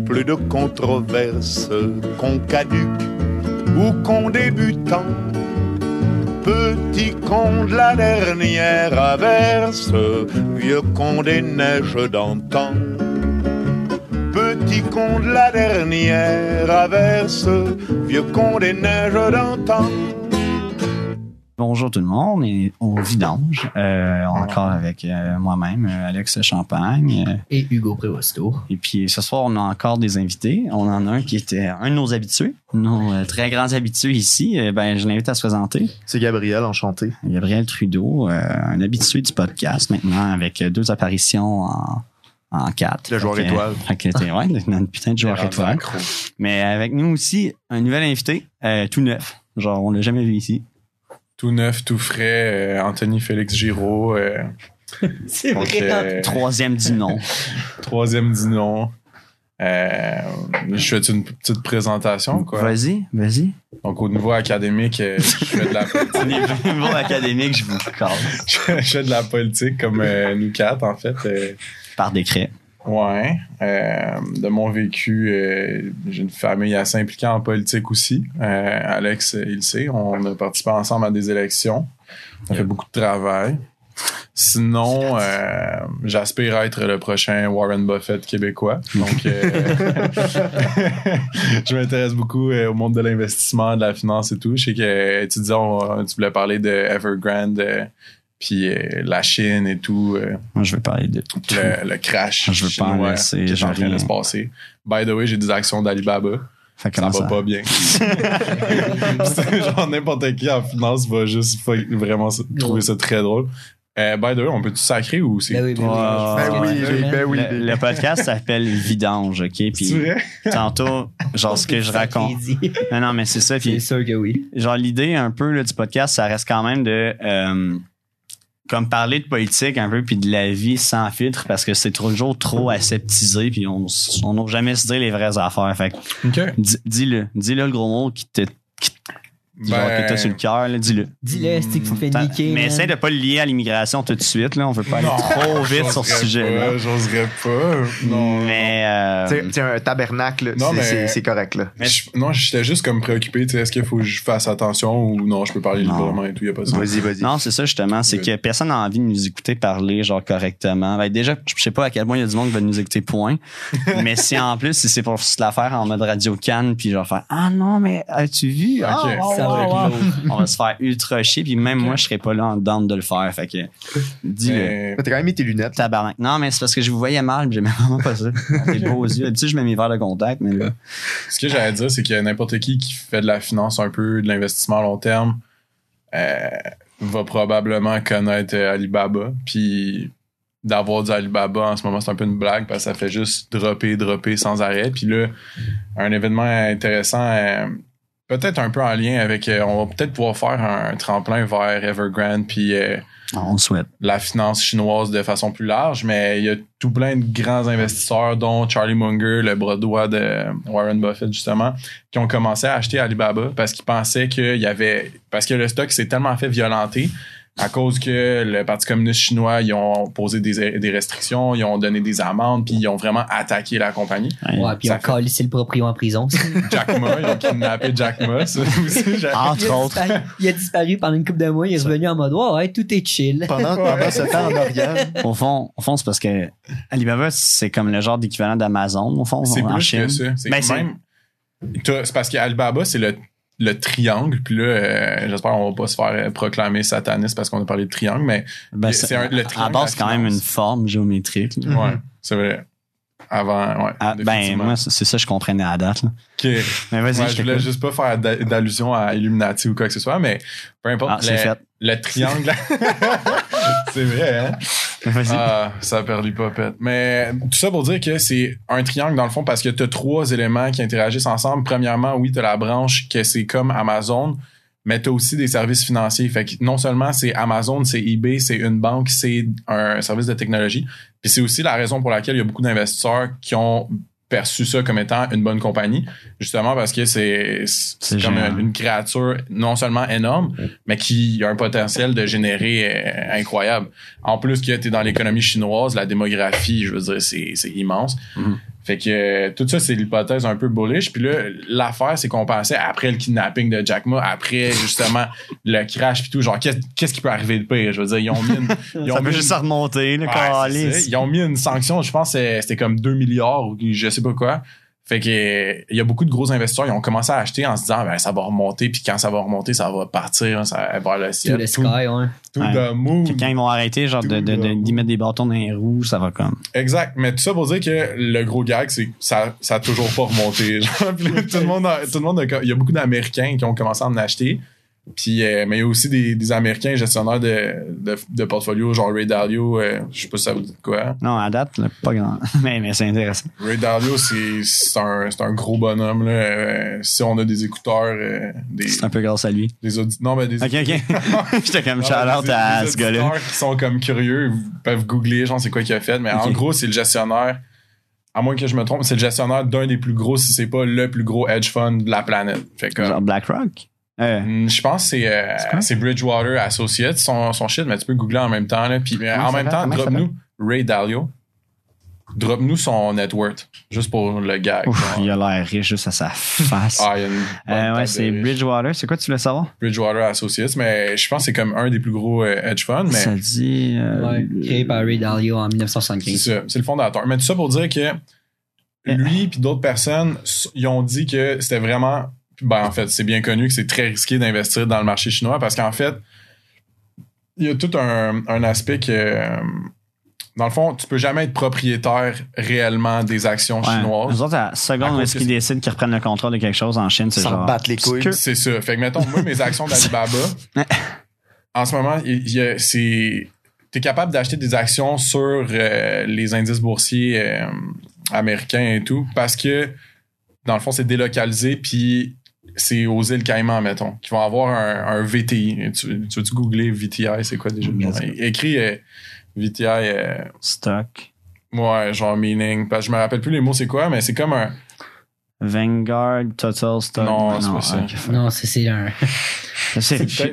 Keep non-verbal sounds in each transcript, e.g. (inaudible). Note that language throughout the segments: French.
plus de controverses qu'on caduque ou qu'on débutant. Petit con de la dernière averse, vieux con des neiges d'antan. Petit con de la dernière averse, vieux con des neiges d'antan. Bonjour tout le monde, et au vidange, euh, encore avec euh, moi-même, euh, Alex Champagne. euh, Et Hugo Prévosto. et puis ce soir, on a encore des invités. On en a un qui était un de nos habitués, nos euh, très grands habitués ici. Euh, ben, je l'invite à se présenter. C'est Gabriel, enchanté. Gabriel Trudeau, euh, un habitué du podcast maintenant, avec euh, deux apparitions en, en quatre. Le joueur Fait étoile. Fait que t'es- ouais, notre putain de joueur étoile. Mais avec nous aussi, un nouvel invité, euh, tout neuf. Genre, on l'a jamais vu ici. Tout neuf, tout frais, euh, Anthony Félix Giraud, euh, (laughs) C'est vrai. euh, Troisième dit non. (laughs) troisième dit non. Euh, je fais une petite présentation, quoi. Vas-y, vas-y. Donc, au niveau académique, je fais de la (laughs) politique. Niveau académique, je vous casse. je fais de la politique comme euh, nous quatre, en fait. Euh, Par décret. Ouais. Euh, de mon vécu, euh, j'ai une famille assez impliquée en politique aussi. Euh, Alex, il le sait. On a participé ensemble à des élections. On a fait beaucoup de travail. Sinon, euh, j'aspire à être le prochain Warren Buffett québécois. Donc, euh, (laughs) je m'intéresse beaucoup euh, au monde de l'investissement, de la finance et tout. Je sais que tu disais, on- tu voulais parler de Evergrande, puis euh, la Chine et tout, euh, Moi, je vais parler de tout. le, le crash Je veux pas chinois laisser, qui est en train j'ai de se passer. By the way, j'ai des actions d'Alibaba. Ça va pas bien. (laughs) (laughs) Genre, n'importe qui en finance va juste vraiment trouver ça très drôle. Euh, by the way, on peut-tu sacrer ou c'est. Ben oui, ben oui. Ben oui, ben. Le, le podcast s'appelle Vidange, OK? C'est Puis vrai? tantôt, genre ce que je raconte. Non, non, mais c'est ça. C'est sûr que oui. genre l'idée un peu là, du podcast, ça reste quand même de euh, comme parler de politique un peu puis de la vie sans filtre parce que c'est toujours trop aseptisé puis on on n'ose jamais se dire les vraies affaires. Fait que OK. dis- dis-le, dis-le le gros mot qui te genre Ben, que t'as sur le cœur, là, dis-le. Dis-le, c'est que tu me fais T'as- niquer. Mais man. essaie de pas le lier à l'immigration tout de suite là, on veut pas aller non, trop vite sur ce sujet-là. J'oserais pas. Non. Mais euh, un tabernacle, Non, c'est- mais- c'est c'est correct, là. Mais- Je- non, j'étais juste comme préoccupé. tu sais, Est-ce qu'il faut que je fasse attention ou non, je peux parler Non. librement et tout, y a pas ça. Vas-y, vas-y. Non, c'est ça justement, c'est Ouais. que personne n'a envie de nous écouter parler genre correctement. Ben, déjà, je sais pas à quel point il y a du monde qui va nous écouter point. (laughs) mais si en plus si c'est pour se la faire en mode radio can puis genre faire ah non mais as-tu vu? Ah, Ok. Wow, Ça wow, va wow. être lourd. on va se faire ultra chier puis même moi je serais pas là en dedans de le faire fait que dis-le. Mais- T'as quand même mis tes lunettes. Tabarnak. Non, mais c'est parce que je vous voyais mal, puis j'aimais vraiment pas ça. (laughs) Tes beaux yeux. D'habitude, je mets mes verres de contact, mais là. Ce que j'allais dire, c'est que n'importe qui qui fait de la finance un peu, de l'investissement à long terme, euh, va probablement connaître euh, Alibaba. Puis d'avoir du Alibaba en ce moment, c'est un peu une blague parce que ça fait juste dropper, dropper sans arrêt. Puis là, un événement intéressant, euh, peut-être un peu en lien avec, euh, on va peut-être pouvoir faire un tremplin vers Evergrande puis euh, On le souhaite. la finance chinoise de façon plus large, mais il y a tout plein de grands investisseurs, dont Charlie Munger, le bras droit de Warren Buffett, justement, qui ont commencé à acheter Alibaba parce qu'ils pensaient qu'il y avait. Parce que le stock s'est tellement fait violenter à cause que le Parti communiste chinois, ils ont posé des, des restrictions, ils ont donné des amendes, puis ils ont vraiment attaqué la compagnie. Ouais, puis Ça on fait- calissé le proprio en prison. (laughs) Jack Ma, ils ont kidnappé Jack Ma. ça aussi, (laughs) Entre a autres. disparu, il a disparu pendant une couple de mois, il est revenu en mode ouais, ouais, tout est chill. Pendant, pendant ce temps en Orient, (laughs) Au fond, au fond c'est parce que Alibaba, c'est comme le genre d'équivalent d'Amazon, au fond, C'est en plus Chine. que ça. C'est Ben, c'est- même. C'est parce qu'Alibaba, c'est le, le triangle. Puis là, euh, j'espère qu'on va pas se faire euh, proclamer sataniste parce qu'on a parlé de triangle, mais Ben, C'est un- le à triangle base, de c'est quand même une forme géométrique. là. ouais, c'est vrai. Avant, ouais. Ah, ben, moi, c'est ça que je comprenais à la date. là. Ok. Mais vas-y, Ouais, je je voulais juste pas faire d'a- d'allusion à Illuminati ou quoi que ce soit, mais peu importe. Ah, le, fait. le triangle. (laughs) c'est vrai, hein? (laughs) Ah, ça a perdu popette. Mais tout ça pour dire que c'est un triangle dans le fond parce que tu as trois éléments qui interagissent ensemble. Premièrement, oui, tu as la branche que c'est comme Amazon, mais tu as aussi des services financiers. Fait que non seulement c'est Amazon, c'est eBay, c'est une banque, c'est un service de technologie. Puis c'est aussi la raison pour laquelle il y a beaucoup d'investisseurs qui ont perçu ça comme étant une bonne compagnie, justement parce que c'est comme une, une créature non seulement énorme, mais qui a un potentiel de générer euh, incroyable. En plus que tu es dans l'économie chinoise, la démographie, je veux dire, c'est immense. Mhm. Fait que euh, tout ça, c'est l'hypothèse un peu bullish. Puis là, l'affaire, c'est qu'on pensait après le kidnapping de Jack Ma, après justement (laughs) le crash puis tout, genre qu'est- qu'est-ce qui peut arriver de pire? Je veux dire, ils ont mis une, (laughs) ils ont Ça mis une- juste se remonter, le Ouais. Ils ont mis une sanction, je pense que c'était comme 2 milliards ou je sais pas quoi. Fait que il y a beaucoup de gros investisseurs, ils ont commencé à acheter en se disant ben ça va remonter puis quand ça va remonter, ça va partir hein, ça, vers le ciel. the Tout, sky, ouais. to Ouais. the moon. Puis quand ils vont arrêter, genre, de, de, de, d'y mettre des bâtons dans les roues, ça va comme. Exact. Mais tout ça pour dire que le gros gag, c'est que ça, ça a toujours pas remonté. (laughs) Tout le monde, a- tout le monde a- il y a beaucoup d'Américains qui ont commencé à en acheter. Puis, euh, mais il y a aussi des, des Américains gestionnaires de, de, de portfolio, genre Ray Dalio, euh, je sais pas si ça vous dit quoi. Non, à date, là, pas grand. (laughs) mais, mais c'est intéressant. Ray Dalio, c'est un, un gros bonhomme. Là. Euh, si on a des écouteurs, C'est un peu grâce à lui. des. Non, mais des Ok, ok. (laughs) J'étais comme Non, shout-out des- à ce gars-là. qui sont comme curieux, vous peuvent googler, genre, c'est quoi qu'il a fait. Mais en gros, c'est le gestionnaire, à moins que je me trompe, c'est le gestionnaire d'un des plus gros, si c'est pas le plus gros hedge fund de la planète. Fait que, Genre BlackRock. Euh, hum, je pense que c'est, euh, c'est Bridgewater Associates, son, son shit, mais tu peux googler en même temps. Là, puis, Comment en même temps, drop-nous Ray Dalio. Drop-nous son net worth, juste pour le gag. ouf, il a l'air riche juste à sa face. Ah, il y a une bonne Euh, ouais, c'est. Bridgewater. C'est quoi tu voulais savoir? Bridgewater Associates, mais je pense que c'est comme un des plus gros euh, hedge funds. Mais Ça dit. euh, Ouais, créé par Ray Dalio en C'est 1975. ça, c'est le fondateur. Mais tout ça pour dire que lui puis d'autres personnes, ils ont dit que c'était vraiment. Ben, en fait, c'est bien connu que c'est très risqué d'investir dans le marché chinois parce qu'en fait, il y a tout un, un aspect que. euh, Dans le fond, tu peux jamais être propriétaire réellement des actions Ouais. chinoises. Nous autres, à la seconde où est-ce qu'ils décident qu'ils reprennent le contrôle de quelque chose en Chine, c'est genre. battre les couilles. C'est ça. Fait que, mettons, moi, mes actions d'Alibaba, (laughs) en ce moment, c'est. T'es capable d'acheter des actions sur euh, les indices boursiers euh, américains et tout parce que, dans le fond, c'est délocalisé, puis c'est aux îles Caïmans, mettons, qui vont avoir un, un VTI. Tu, tu veux-tu googler VTI, c'est quoi déjà? Écrit euh, VTI, euh, Stock. ouais, genre meaning, parce que je me rappelle plus les mots c'est quoi, mais c'est comme un. Vanguard, Total Stock. Non, c'est pas ça. Non, c'est un. (laughs)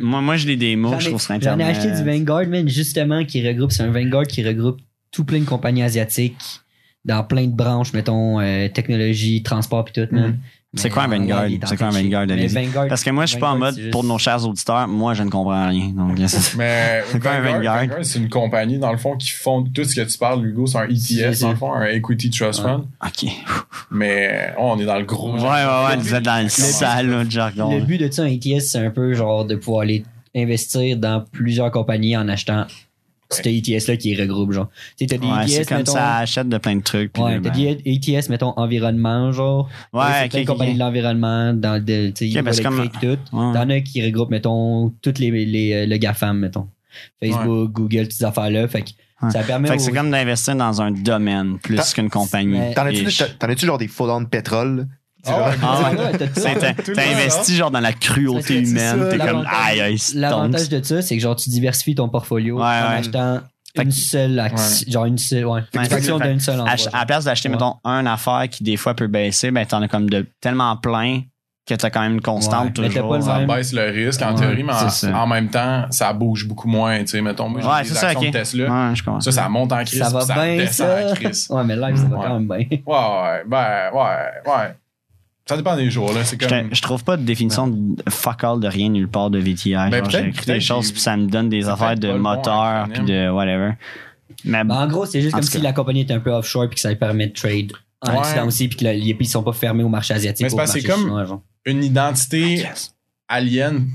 Moi, moi, je lis des mots, J'en je trouve sur J'en Internet. ai acheté du Vanguard, man, justement, qui regroupe, c'est un Vanguard qui regroupe tout plein de compagnies asiatiques dans plein de branches, mettons, euh, technologie, transport pis tout, man. Mm. C'est quoi un Vanguard? C'est quoi un train de Vanguard? Vanguard- Parce que moi, je suis pas en Vanguard, mode, pour nos chers auditeurs, moi, je ne comprends rien. Donc, c'est- Mais un Vanguard? c'est une compagnie, dans le fond, qui font tout ce que tu parles, Hugo. C'est un ETF, dans le fond, un Equity Trust. Fund. OK. Mais oh, on est dans le gros. Ouais, ouais, ouais, Le vous êtes dans le sale, là, de jargon. Le but de ça, un ETS, c'est un peu genre de pouvoir aller investir dans plusieurs compagnies en achetant cet ETS-là qui regroupe, genre. Tu sais, t'as des Ouais, c'est ETS, comme mettons. ça achète de plein de trucs. puis Ouais, t'as ben- des ETS, mettons, environnement, genre. Ouais, c'est ok, plein de compagnies ok. de l'environnement, dans de, tu sais, Ok, c'est comme- tout. Ouais. T'en as qui regroupent, mettons, toutes les, les, euh, le GAFAM, mettons. Facebook, Google, toutes ces affaires-là. Fait que Ouais. ça permet Fait que aux- c'est comme d'investir dans un domaine plus qu'une compagnie. T'en as-tu genre des faux de pétrole? Tu Ah. Ah t'as investi genre dans la cruauté humaine. T'es comme l'avantage- aïe aïe. L'avantage de ça, c'est que genre tu diversifies ton portfolio Ouais, en ouais. achetant Fait une seule action, genre une seule, ouais, une d'une seule endroit. À, la place d'acheter, Ouais. mettons, une affaire qui des fois peut baisser, ben t'en as comme de tellement plein que t'as quand même une constante Ouais, toujours. pas Ça baisse le risque en Ouais, théorie, mais en, même temps, ça bouge beaucoup moins. Tu sais, mettons, moi, j'ai Ouais, des c'est ça, actions ok. de Tesla. Ça, ça monte en crise, ça va ça bien, descend ça. en crise. (laughs) Ouais, mais live, ça va quand même bien. Ouais, ouais, ben, ouais, ouais. Ça dépend des jours, là. C'est Je, je trouve pas de définition de fuck all de rien nulle part de VTI. Ben, écrit des choses puis ça me donne des affaires de bon moteur puis de whatever. Mais Ben, en gros, c'est juste comme si cas. la compagnie était un peu offshore puis que ça lui permet de trade en Ouais. Occident aussi puis que le- les pays sont pas fermés au marché asiatique. Mais c'est comme- chinois, une identité alien,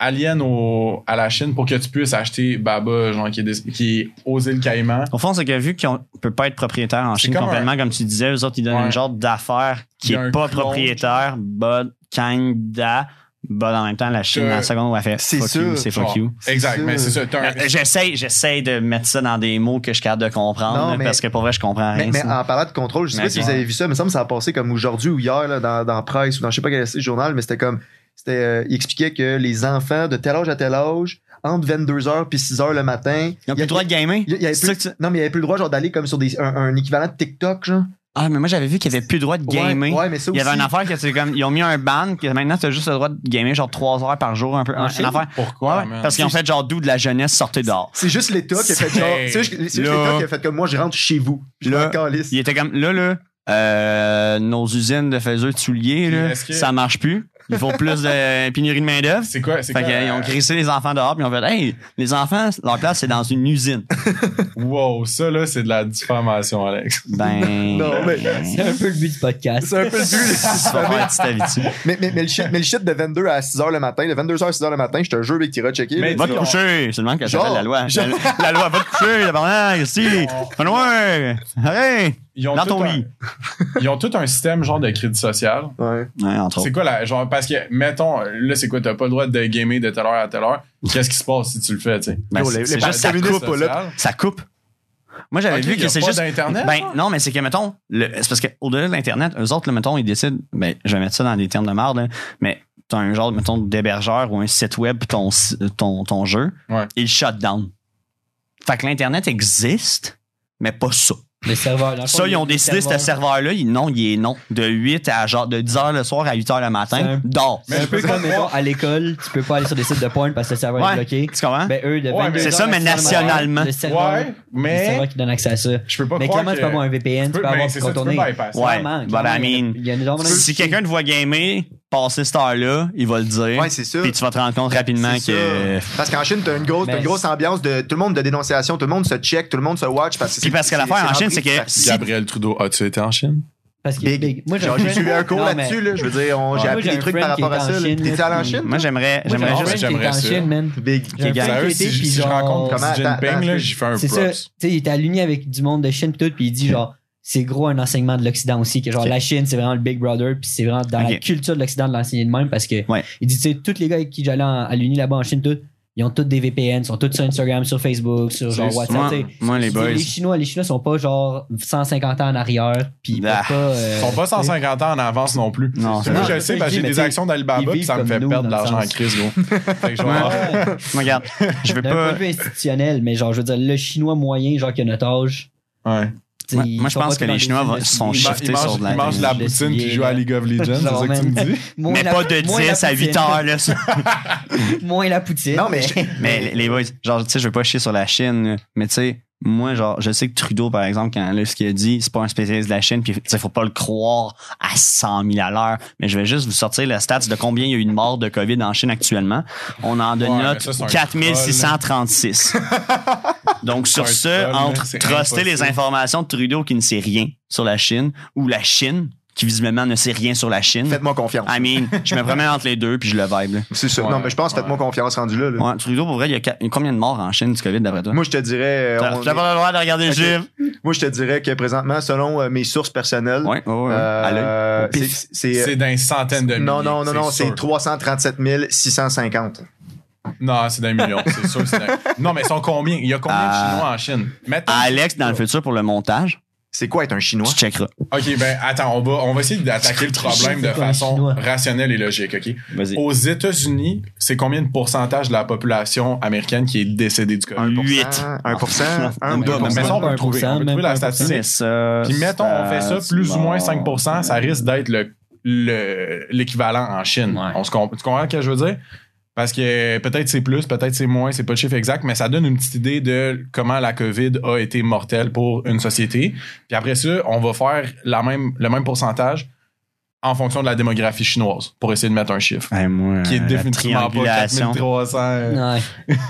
alien au, à la Chine pour que tu puisses acheter Baba, genre, qui est, des- qui est aux îles Caïmans. Au fond, c'est que vu qu'on peut pas être propriétaire en Chine comme complètement, comme tu disais, eux autres, ils donnent Ouais. une genre d'affaire qui est pas propriétaire, but kinda, but en même temps, la Chine, Que- la seconde où elle fait C'est fuck ça, you, c'est fuck you. Exact, mais c'est ça. Euh, J'essaie, j'essaie de mettre ça dans des mots que je suis capable de comprendre, Non, là, mais- parce que pour vrai, je comprends Mais, rien. mais en parlant de contrôle, je sais Mais pas si vous avez vu ça, mais ça me semble que ça a passé comme aujourd'hui ou hier là, dans, dans Presse ou dans je sais pas quel journal, mais c'était comme c'était euh, il expliquait que les enfants de tel âge à tel âge, entre 22h puis 6h le matin, Ils ont plus le droit de gamer? il avait plus- tu- non mais il y avait plus le droit genre d'aller comme sur des un, un équivalent de TikTok genre. Ah, mais moi, j'avais vu qu'il y avait plus le droit de gamer. Ouais, ouais, mais ça Il y avait une affaire que c'est comme, ils ont mis un ban, que maintenant, t'as juste le droit de gamer genre 3 heures par jour, un peu. Une affaire. Pourquoi, Ouais, parce qu'ils ont fait genre d'où de la jeunesse sortez dehors. C'est juste l'État qui a fait genre. C'est- juste, l'État qui a fait comme moi, je rentre chez vous. Je Là. Il était comme, là, là, Euh, nos usines de faiseurs de souliers, là, ça marche plus. Il faut plus de pénurie de main-d'œuvre. C'est quoi? C'est Fait quoi? qu'ils ont crissé les enfants dehors, puis ils ont fait Hey, les enfants, leur place, c'est dans une usine. (laughs) Wow, ça, là, c'est de la diffamation, Alex. Ben. (laughs) Non, mais- C'est un peu le but du podcast. C'est un peu le but. Tu mais, mais, mais, le shit, mais le shit de 22 à 6 h le matin, de 22h à 6 h le matin, je te jure, Big Tira, checker. Mais Va te coucher. C'est le même que ça Genre- s'appelle la loi. genre- La, la loi, va te coucher, tabarnak, ici. (laughs) Fais ouais. Arrête. Ils ont, Dans tout ton un, lit. (laughs) ils ont tout un système genre de crédit social. Ouais. Ouais, entre C'est quoi la. Genre, parce que, mettons, là, c'est quoi, t'as pas le droit de gamer de telle heure à telle heure. Qu'est-ce qui se passe si tu le fais, tu sais? Ben, c'est juste ça coupe. là. Ça coupe. Moi, j'avais vu que c'est juste. d'Internet, Ben, non, mais c'est que, mettons, le- c'est parce qu'au-delà de l'Internet, eux autres, là, mettons, ils décident, ben, je vais mettre ça dans des termes de merde, là, mais t'as un genre, mettons, d'hébergeur ou un site web ton, ton, ton jeu, Ouais. il shut down. Fait que l'Internet existe, mais pas ça. Le serveur. dans le fond, Ça, ils ont le décidé, ce serveur- serveur-là, non, il est non. De 8 à genre, de 10 h le soir à 8 h le matin, dors. C'est un peu comme, mettons, à l'école, tu peux pas aller sur des sites de porn parce que le serveur Ouais. est bloqué. Tu comprends? Ben, eux, de Ouais, 22 mais- C'est ça, mais 6 heures le matin, nationalement. Le serveur, Ouais, le mais. serveur qui donne accès à ça. Je peux pas Mais clairement, que... tu peux avoir un VPN, tu peux- avoir tu peux contourner. bypasser. Ouais. Clairement, I mean, Si quelqu'un te voit gamer, passer cette heure-là, il va le dire. Ouais, c'est ça. Puis tu vas te rendre compte rapidement que. Parce qu'en Chine, t'as une grosse, t'as une grosse ambiance de tout le monde de dénonciation, tout le monde se check, tout le monde se watch parce que Puis parce que l'affaire en Chine, c'est que si Gabriel Trudeau, as-tu été en Chine? Parce que Big. big. Moi, j'ai suivi un cours là-dessus, là. Je veux dire, on- j'ai appris des trucs par rapport à ça. T'es-tu allé en Chine? Moi, j'aimerais, j'aimerais juste. j'aimerais en ça. Chine, man. Big. Qui était, si, je rencontre Comment- Xi Jinping, là, j'y fais un C'est ça. Tu props. sais, il est aligné avec du monde de Chine tout, puis il dit genre c'est gros un enseignement de l'Occident aussi que genre la Chine c'est vraiment le Big Brother puis c'est vraiment dans la culture de l'Occident de l'enseigner de même parce que Ouais. il dit tu sais tous les gars avec qui j'allais à l'uni là-bas en Chine tout ils ont tous des VPN, ils sont tous sur Instagram, sur Facebook, sur genre WhatsApp. Moi, les boys. Les Chinois, les Chinois sont pas genre 150 ans en arrière, puis Ah. pas. euh, sont pas 150 ans en avance non plus. Non, c'est Moi, Non, je sais parce que j'ai des actions d'Alibaba puis ça me fait nous, perdre de l'argent en crise, gros. (laughs) Fait que vais- Ouais. (laughs) Regarde, je veux D'un point pas. de vue institutionnel, mais genre, je veux dire, le chinois moyen, genre, qui a notre âge. Ouais. Moi- ils moi, je pense pas que les Chinois vont- de sont shiftés sur de la- il mange de la poutine puis soulier, joue à. League of Legends, c'est ça que tu me dis? (laughs) Moins Mais la- pas de moins la 10 à 8 poutine. heures, là. (laughs) Moins la poutine. Non, mais (laughs) Mais les- boys, genre, tu sais, je veux pas chier sur la Chine, mais tu sais, moi, genre, je sais que Trudeau, par exemple, quand là, ce qu'il a dit, c'est pas un spécialiste de la Chine, puis sais, faut pas le croire à 100 000 à l'heure. Mais je vais juste vous sortir le stats de combien il y a eu de morts de COVID en Chine actuellement. On en donne Ouais, note ça, c'est un 4636. (laughs) Donc, sur ce, troll, entre truster les informations de Trudeau qui ne sait rien sur la Chine, ou la Chine, qui visiblement ne sait rien sur la Chine. faites-moi confiance. I mean, je me promène entre les deux, puis je le vibe, là. C'est ça. Ouais, non, mais je pense, ouais. faites-moi confiance rendu là. là. Ouais, Trudeau, pour vrai, il y a combien de morts en Chine du COVID, d'après toi? Moi, je te dirais. euh, T'as est- pas le droit de regarder le. Moi, je te dirais que présentement, selon euh, mes sources personnelles, Ouais, euh, c'est- une centaine de milliers. Non, non, non, non, c'est sûr. 337 650. Non, c'est d'un million, c'est sûr. c'est d'un- Non, mais ils sont combien? Il y a combien de Chinois en Chine? Alex, dans le futur, pour le montage, C'est quoi être un Chinois? tu checkeras. OK, ben attends, on va, on va essayer d'attaquer le problème de façon rationnelle et logique, OK? Vas-y. Aux États-Unis, c'est combien de pourcentage de la population américaine qui est décédée du COVID? Un 8. 1%, 1 Même ou 2 pas, Mais ça, on peut le trouver. On peut trouver la statistique. C'est ça. Puis mettons, on fait ça plus ou moins bon. 5% ça risque d'être le- le- l'équivalent en Chine. On se tu comprends ce que je veux dire? Parce que peut-être c'est plus, peut-être c'est moins, c'est pas le chiffre exact, mais ça donne une petite idée de comment la COVID a été mortelle pour une société. Puis après ça, on va faire la même, le même pourcentage en fonction de la démographie chinoise pour essayer de mettre un chiffre. Hey, moi, Qui est définitivement pas triangulation, 4300.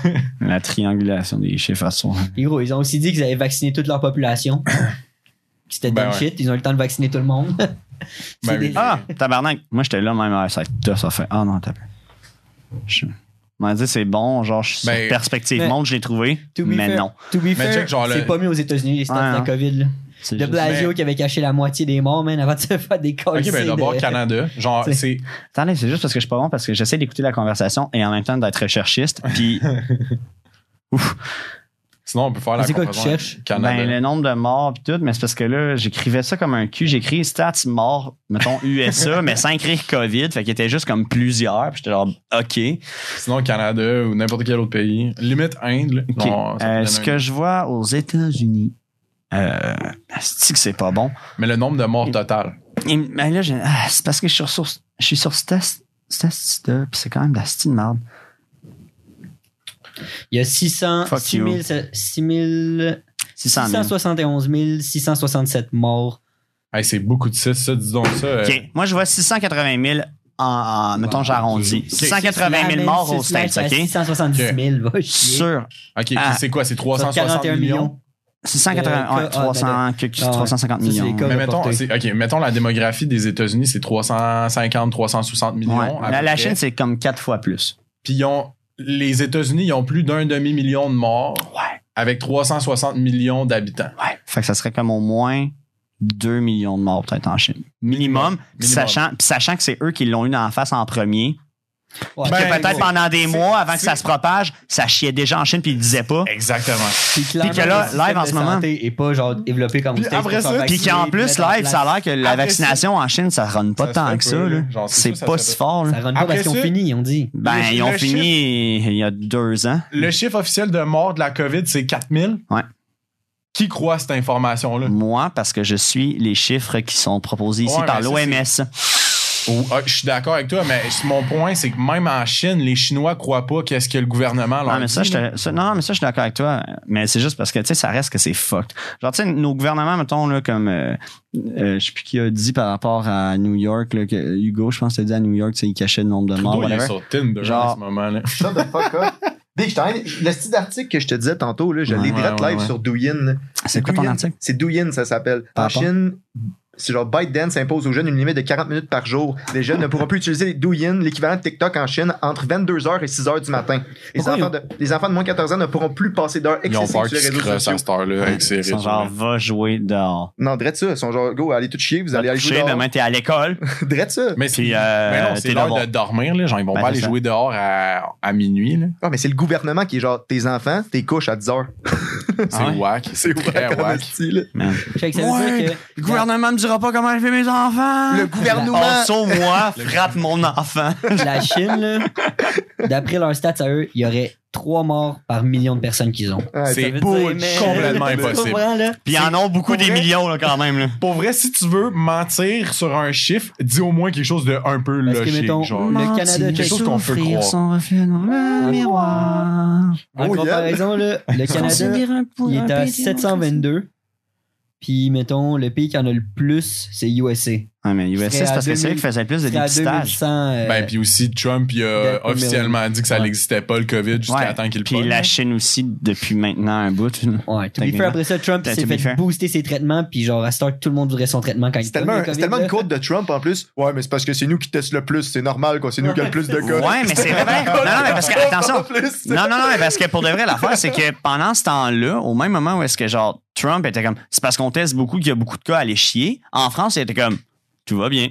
Ouais. (laughs) la triangulation des chiffres à soi. Gros, ils ont aussi dit qu'ils avaient vacciné toute leur population. (coughs) C'était Ben ouais. shit. Ils ont eu le temps de vacciner tout le monde. (laughs) Ben oui. Ah, tabarnak. Moi, j'étais là, même, ah, ça, ça, ça fait. Ah non, t'as. Je on m'a dit, c'est bon, genre, je suis Ben, perspective monde, je l'ai trouvé, To be mais fair- non. To be fair, check, genre, le- c'est pas mis aux États-Unis les stats Ouais, de la hein. COVID. Là. C'est De Blasio mais- qui avait caché la moitié des morts, man, avant de se faire des cols. Ok, ben d'abord Canada. Genre, C'est- c'est. Attendez, c'est juste parce que je suis pas bon, parce que j'essaie d'écouter la conversation et en même temps d'être recherchiste. Puis, (laughs) ouf, Sinon, on peut faire la C'est quoi que tu comparaison cherches? avec Canada. ben, le nombre de morts pis tout, mais c'est parce que là, j'écrivais ça comme un cul. J'écris stats morts, mettons (laughs) USA, mais sans écrire COVID, fait qu'il était juste comme plusieurs. Puis j'étais genre, OK. Sinon, Canada ou n'importe quel autre pays. Limite Inde. là. OK. Non, Euh, ce que je vois aux États-Unis, euh, c'est que c'est pas bon? Mais le nombre de morts total. Et, ben là, ah, c'est parce que je suis sur, je suis sur Stas- Statista, puis c'est quand même de la style de merde. Il y a 600, Fuck 6 you. 000, 6 000 600 000. 671 667 morts Hey, c'est beaucoup de 6, ça, dis donc ça. euh, OK. Moi, je vois 680 000 en, en mettons, j'arrondis. 680 000 morts aux States, OK? 670 000, va chier. Sur OK, Ah. c'est quoi? C'est 360 41 millions? millions. 680, ouais, Euh, 300, que- Ah ouais. 350 Ça, c'est millions. Mais mettons, reportés. c'est- OK, mettons la démographie des États-Unis, c'est 350, 360 millions. Ouais. La, la. Chine, c'est comme quatre fois plus. Puis ils ont, les États-Unis, ils ont plus d'un demi-million de morts Ouais. avec 360 millions d'habitants. Ouais. Fait que ça serait comme au moins 2 millions de morts peut-être en Chine. Minimum. Minimum. Sachant, sachant que c'est eux qui l'ont eu en face en premier. Ouais. Ben, que peut-être pendant des mois, avant que ça se propage, ça chiait déjà en Chine puis ils le disaient pas. Exactement. Puis que là, live en ce moment- est pas genre développé comme Puis qu'en plus, live, ça a l'air que la vaccination en Chine, ça run pas tant que peu, ça. c'est pas si fort. là. Ça run pas parce qu'ils ont fini, ils ont dit. Ben, ils ont fini il y a deux ans. Le chiffre officiel de mort de la COVID, c'est 4000. Ouais. Qui croit à cette information-là? Moi, parce que je suis les chiffres qui sont proposés ici par l'OMS. Ah, je suis d'accord avec toi, mais mon point, c'est que même en Chine, les Chinois croient pas qu'est-ce que le gouvernement leur Non, mais ça, dit, je là. te- ça- non, mais ça, je suis d'accord avec toi. Mais c'est juste parce que, tu sais, ça reste que c'est fucked. Genre, tu sais, nos gouvernements, mettons, là, comme, euh, euh, je sais plus qui a dit par rapport à New York, là, que Hugo, je pense, t'as dit à New York, tu sais, il cachait le nombre de morts, Trudeau, il est sur Tinder Genre- en ce moment-là. (laughs) Shut the fuck up. Big, je t'en ai- le style d'article que je te disais tantôt, là, je Ouais, l'ai direct ouais, live ouais. sur Douyin. C'est quoi ton article? C'est Douyin, ça s'appelle. En? Chine, c'est genre ByteDance impose aux jeunes une limite de 40 minutes par jour. Les jeunes ne pourront plus utiliser Douyin, l'équivalent de TikTok en Chine, entre 22h et 6h du matin. Les enfants, de, les enfants de moins de 14 ans ne pourront plus passer d'heures Ils ont excessives sur les réseaux sociaux. à cette heure-là avec ces Ils genre, va jouer dehors. Non, drette ça. Ils sont genre, go, allez tout chier, vous allez aller jouer dehors. demain, t'es à l'école. (laughs) Drette ça. Mais, Puis, c'est- euh, non, c'est l'heure de dormir. Là. Genre, ils vont Ben, pas c'est aller ça. jouer dehors à, à minuit. là. Ah, mais c'est le gouvernement qui est genre, tes enfants, t'es couches à 10h. C'est Ah ouais? whack. C'est Ouais, dire que. Le gouvernement me dira pas comment élever mes enfants. Le gouvernement. Also, moi, (laughs) frappe mon enfant. (laughs) La Chine, là, d'après leurs stats à eux, il y aurait trois morts par million de personnes qu'ils ont. Ouais, C'est bull- mais- complètement impossible. pas vrai, là? Puis ils en ont beaucoup pour des vrai? millions, là, quand même. Là. Pour vrai, si tu veux mentir sur un chiffre, dis au moins quelque chose de un peu Parce que, logique. mettons, genre. le Canada, quelque chose qu'on peut croire. son reflet dans le miroir. En Oh, yeah. comparaison, là, le Canada, il est à 722. Puis, mettons, le pays qui en a le plus, c'est USA. Ouais, mais USS, parce que c'est 2000 eux qui faisaient le plus de dépistage. 2100. euh, Ben, puis aussi, Trump, il a officiellement dit que ça Ouais. n'existait pas, le COVID, jusqu'à Ouais. temps qu'il le Puis la. Chine aussi, depuis maintenant un bout. Ouais, to be fair, après ça, Trump s'est fait fair. booster ses traitements, puis genre, à Start, tout le monde voudrait son traitement quand il C'est tellement, COVID, tellement une courte de Trump en plus. Ouais, mais c'est parce que c'est nous qui testons le plus. C'est normal, quoi. C'est nous qui avons le plus de cas. Ouais, mais c'est vrai. (laughs) Non, non, mais parce que, attention. Non, non, non, mais parce que pour de vrai, l'affaire, c'est que pendant ce temps-là, au même moment où est-ce que genre Trump était comme, c'est parce qu'on teste beaucoup qu'il y a beaucoup de cas à aller chier. En France, il était comme, tout va bien.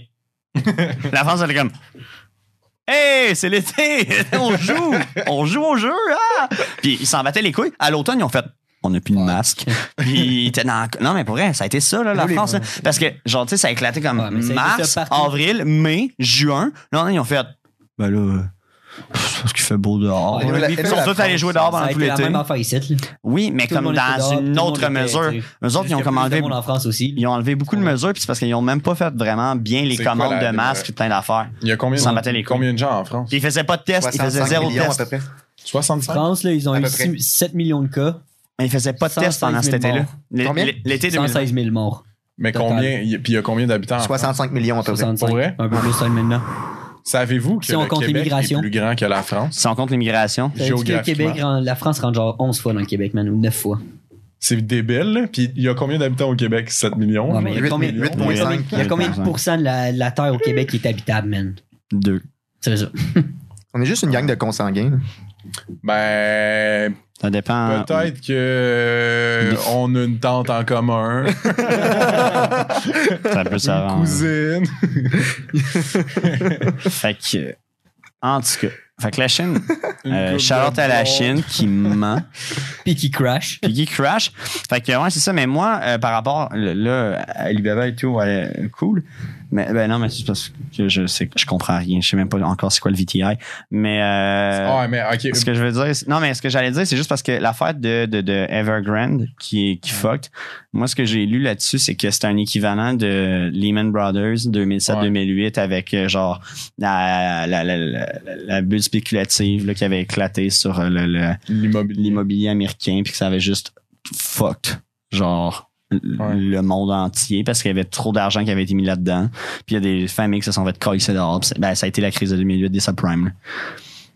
(laughs) La France, elle était comme, hey, c'est l'été, (laughs) on joue, on joue au jeu, ah! Puis ils s'en battaient les couilles. À l'automne, ils ont fait, on n'a plus de masque. Puis ils étaient dans, non, mais pour vrai, ça a été ça, là, la Oui, France, là. Parce que, genre, tu sais, ça a éclaté comme Ouais, mars, avril, mai, juin. Non, ils ont fait, ben là, parce qu'il fait beau dehors. Ouais, Ils sont tous allés jouer dehors pendant tout l'été. Oui, mais Tout comme dans une autre mesure. Eux autres, ils ont en France aussi. ils ont enlevé beaucoup de mesures, puis c'est parce qu'ils ont même pas fait vraiment bien les quoi commandes la- de masques et plein d'affaires. Il y a combien, Ils s'en battaient les de, couilles. combien de gens en France? Puis ils faisaient pas de tests, ils faisaient 65 zéro test. peu près. 65? France, là, ils ont eu peu près. six- 7 millions de cas, Mais ils faisaient pas de tests 116 pendant cet 000 été-là. L'été 2020. 116 000 morts. Mais combien, il y a- puis il y a combien d'habitants en France? 65 millions à peu près. 65. Pour vrai? Un peu plus maintenant. Savez-vous que Si on le compte Québec est l'immigration. plus grand que la France? Si on compte l'immigration. Le. Québec, la France rentre genre 11 fois dans le Québec, man, ou 9 fois. C'est débile, là. Puis il y a combien d'habitants au Québec? 7 millions? Ouais, mais il y a combien, millions. il y a combien- 8,5. il y a combien de pourcents de la, de la terre au Québec qui est habitable, man? Deux. C'est ça. (laughs) On est juste une gang de consanguins. Ben, Ça dépend. peut-être que euh, on a une tante en commun, (laughs) Ça peut une s'arranger. cousine. (laughs) Fait que, en tout cas. Fait que la Chine, euh, Charlotte de à la bord. Chine qui ment. (laughs) Puis qui crash. puis qui crash. Fait que ouais, c'est ça. Mais moi, euh, par rapport là, à Alibaba et tout, ouais, cool. Mais ben non, mais c'est parce que je sais que je comprends rien. Je sais même pas encore c'est quoi le VTI. Mais euh, Ah, mais ok. ce que je veux dire, non, mais ce que j'allais dire, c'est juste parce que l'affaire de, de, de Evergrande qui est qui fucked. Moi, ce que j'ai lu là-dessus, c'est que c'est un équivalent de Lehman Brothers 2007-2008 avec euh, genre la, la, la, la, bulle spéculative là, qui avait éclaté sur euh, le- le, L'immobilier. l'immobilier américain puis que ça avait juste fucked genre le monde entier parce qu'il y avait trop d'argent qui avait été mis là-dedans. Puis il y a des familles qui se sont fait coller dehors. Ben, ça a été la crise de 2008 des subprimes.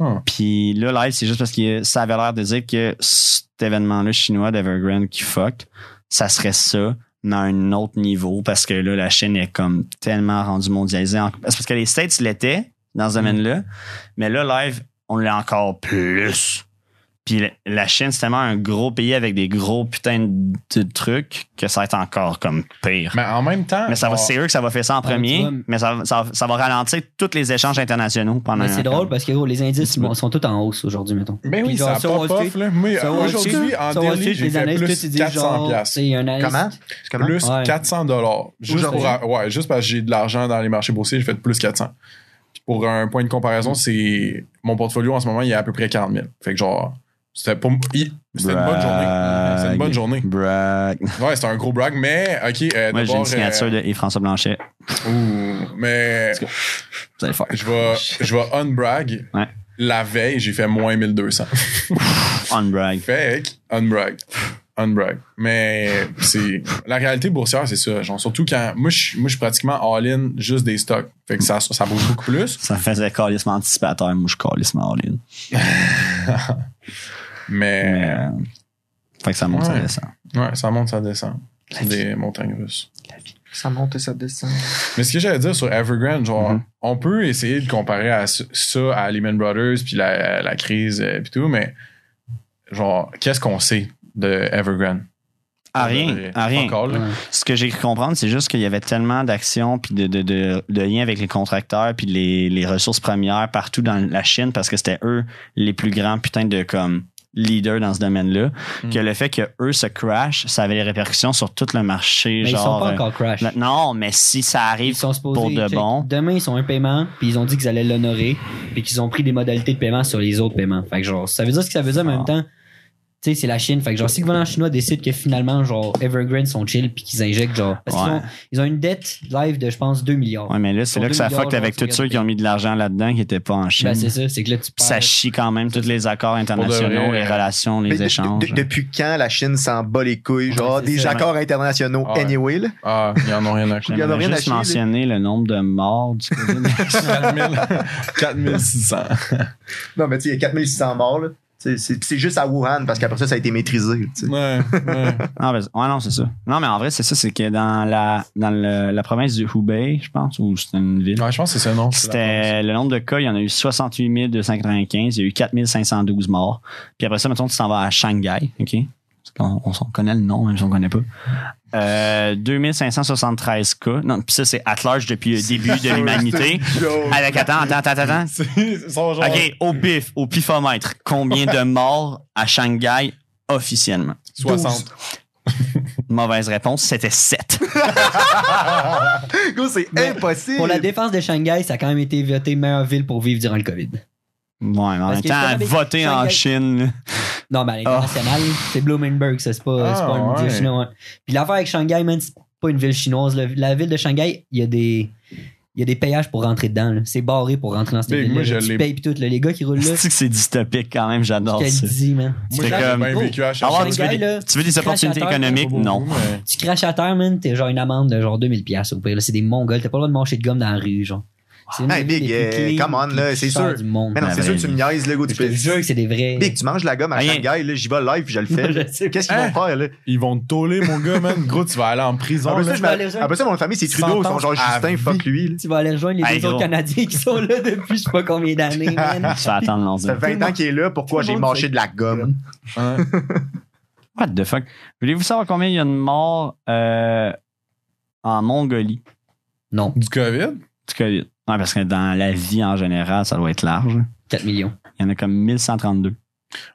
là. Puis là, live, c'est juste parce que ça avait l'air de dire que cet événement-là chinois d'Evergrande qui fuck, ça serait ça, mais à un autre niveau parce que là, la Chine est comme tellement rendue mondialisée. C'est parce que les States l'étaient dans ce domaine-là, mais là, live, on l'est encore plus. Puis la- Chine, c'est tellement un gros pays avec des gros putains de trucs que ça va être encore comme pire. Mais en même temps. Mais ça va, c'est eux que ça va faire ça en premier, mais ça, ça, ça va ralentir tous les échanges internationaux pendant Mais c'est drôle parce que gros, les indices sont, sont tous en hausse aujourd'hui, mettons. Ben oui, Puis ça genre, a sur pas là. Moi, aujourd'hui, en Street, j'ai fait plus ils disent 400 genre, piastres. C'est un analyste- Comment? Comment? Plus Ouais. 400 dollars. Juste ouais, juste parce que j'ai de l'argent dans les marchés boursiers, j'ai fait plus 400. Puis pour un point de comparaison, c'est mon portfolio en ce moment, il est à peu près 40 000. Fait que genre, c'était pour une bonne journée. C'était une bonne journée. Brag. Ouais, c'était un gros brag, mais ok. euh, Moi, j'ai d'abord, une signature euh, de François Blanchet. ouh, mais Vous allez faire. je vais, je vais unbrag. Ouais. La veille, j'ai fait moins 1200. On brag. Fait que, unbrag. Unbrag. Mais c'est la réalité boursière, c'est ça. Genre, surtout quand moi je, suis- moi, je suis pratiquement all-in juste des stocks. Fait que ça, ça bouge beaucoup plus. Ça faisait calissement anticipateur. Moi, je suis calissement all-in. (laughs) Mais, Mais, euh, fait que ça monte, ça descend. ouais, ça monte, ça descend. C'est des montagnes russes. Ça monte et ça descend. Mais ce que j'allais dire sur Evergrande, genre, Mhm. on peut essayer de comparer à ça à Lehman Brothers puis la, la crise euh, puis tout, mais genre, qu'est-ce qu'on sait de Evergrande? À rien, à rien. Encore, là. Ouais. Ce que j'ai cru comprendre, c'est juste qu'il y avait tellement d'actions puis de, de, de, de liens avec les contracteurs puis les, les ressources premières partout dans la Chine parce que c'était eux les plus grands putains de comme leaders dans ce domaine-là Mm. que le fait que eux se crash, ça avait des répercussions sur tout le marché. Mais ils genre, sont pas euh, encore crash. non, mais si ça Ils arrive sont supposés. pour de bon. Demain, ils sont un paiement, puis ils ont dit qu'ils allaient l'honorer, puis qu'ils ont pris des modalités de paiement sur les autres paiements. Fait que genre, ça veut dire ce que ça veut dire, en même temps, tu sais, c'est la Chine. Fait que genre, si le gouvernement chinois décide que finalement, genre, Evergrande sont chill, puis qu'ils injectent, genre, parce qu'ils ont, ils ont une dette live de, je pense, 2 milliards. Ouais, mais là, c'est là que 2 ça fuck avec tous ceux qui ont mis de l'argent là-dedans qui étaient pas en Chine. Ben, c'est ça, c'est que là, tu Puis ça perds. chie quand même tous les accords internationaux, les relations, les Mais échanges. de- depuis quand la Chine s'en bat les couilles? Genre, Ouais, des ça. accords internationaux Ouais. anyway, là? Ah, ils en ont rien à Il y en a J'aimerais rien à juste chier, là. mentionner le nombre de morts du (laughs) COVID. 4600. Non, mais tu sais, il y a 4600 morts, là. C'est- juste à Wuhan, parce qu'après ça, ça a été maîtrisé. Ouais, ouais. (laughs) Ah, ben, ouais, non, c'est ça. Non, mais en vrai, c'est ça, c'est que dans la, dans le- la province du Hubei, je pense, ou c'était une ville, Ouais, je pense que c'est ça, non? c'était le nombre de cas, il y en a eu 68 295, il y a eu 4 512 morts. Puis après ça, mettons, tu t'en vas à Shanghai, OK? On, on s'en connaît le nom, même si on connaît pas. Euh, 2573 cas. Non, puis ça, c'est at large depuis le début de l'humanité. (laughs) Avec, attends, attends, attends, attends. (laughs) Genre OK, au bif, au pifomètre, combien de (laughs) morts à Shanghai officiellement? 60. Mauvaise réponse, c'était 7. Gros, c'est impossible. Pour la défense de Shanghai, ça a quand même été voté meilleure ville pour vivre durant le COVID. Ouais, mais en Parce même temps, voter en Chine. Non, mais à l'international, c'est Bloomingburg, ça, c'est pas, Ah, c'est pas une ville chinoise. Puis l'affaire avec Shanghai, man, c'est pas une ville chinoise. La ville de Shanghai, il y a des. Il y a des payages pour rentrer dedans. C'est barré pour rentrer dans cette Big, ville. moi, je Tu payes pis tout. là. Les gars qui roulent là, C'est que c'est dystopique quand même, j'adore je te ça. dis, man. Moi, C'est j'ai comme- bien vécu à Shanghai. tu, veux des, là, tu veux des opportunités terre, économiques? Non. mais- Tu craches à terre, man, t'es genre une amende de genre 2000$ piastres au pire. là. C'est des mongols. T'as pas le droit de manger de gomme dans la rue, genre. Hey, Big, euh, come on, là, c'est sûr. Mais non, c'est sûr que tu me niaises, le gars. Tu Je te jure que c'est des vrais. Big, tu manges de la gomme à Rien. Shanghai, là, j'y vais live, je le fais. (laughs) là. Qu'est-ce qu'ils vont faire, là? Ils vont te tauler, mon gars, man. (laughs) Gros, tu vas aller en prison. Après là. ça, aller après ça, mon famille, c'est Trudeau, ils sont genre Justin, fuck lui. là. Tu vas aller rejoindre les deux autres. Canadiens qui sont là depuis je sais pas combien d'années, (laughs) man. Tu vas attendre longtemps. Ça fait 20 ans qu'il est là, pourquoi j'ai sait. de la gomme? What the fuck? Voulez-vous savoir combien il y a de morts euh, en Mongolie? Non, Du COVID? du COVID? Ouais, parce que dans la vie en général, ça doit être large. 4 millions. Il y en a comme 1132.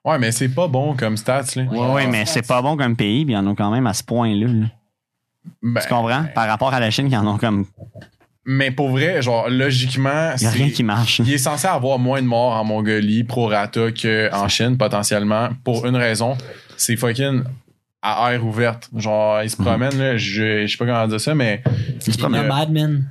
Ouais, mais c'est pas bon comme stats, là. Ouais, ouais, mais c'est pas bon comme pays, puis il y en a quand même à ce point-là. là. Ben, Tu comprends? Par rapport à la Chine, qui en ont comme. Mais pour vrai, genre, logiquement, Il y a rien qui marche. il est censé avoir moins de morts en Mongolie, pro rata, qu'en Chine, potentiellement, pour une raison. C'est fucking à air ouverte. Genre, ils se promènent, là, je, je sais pas comment dire ça, mais Ils se promènent. nomades, man.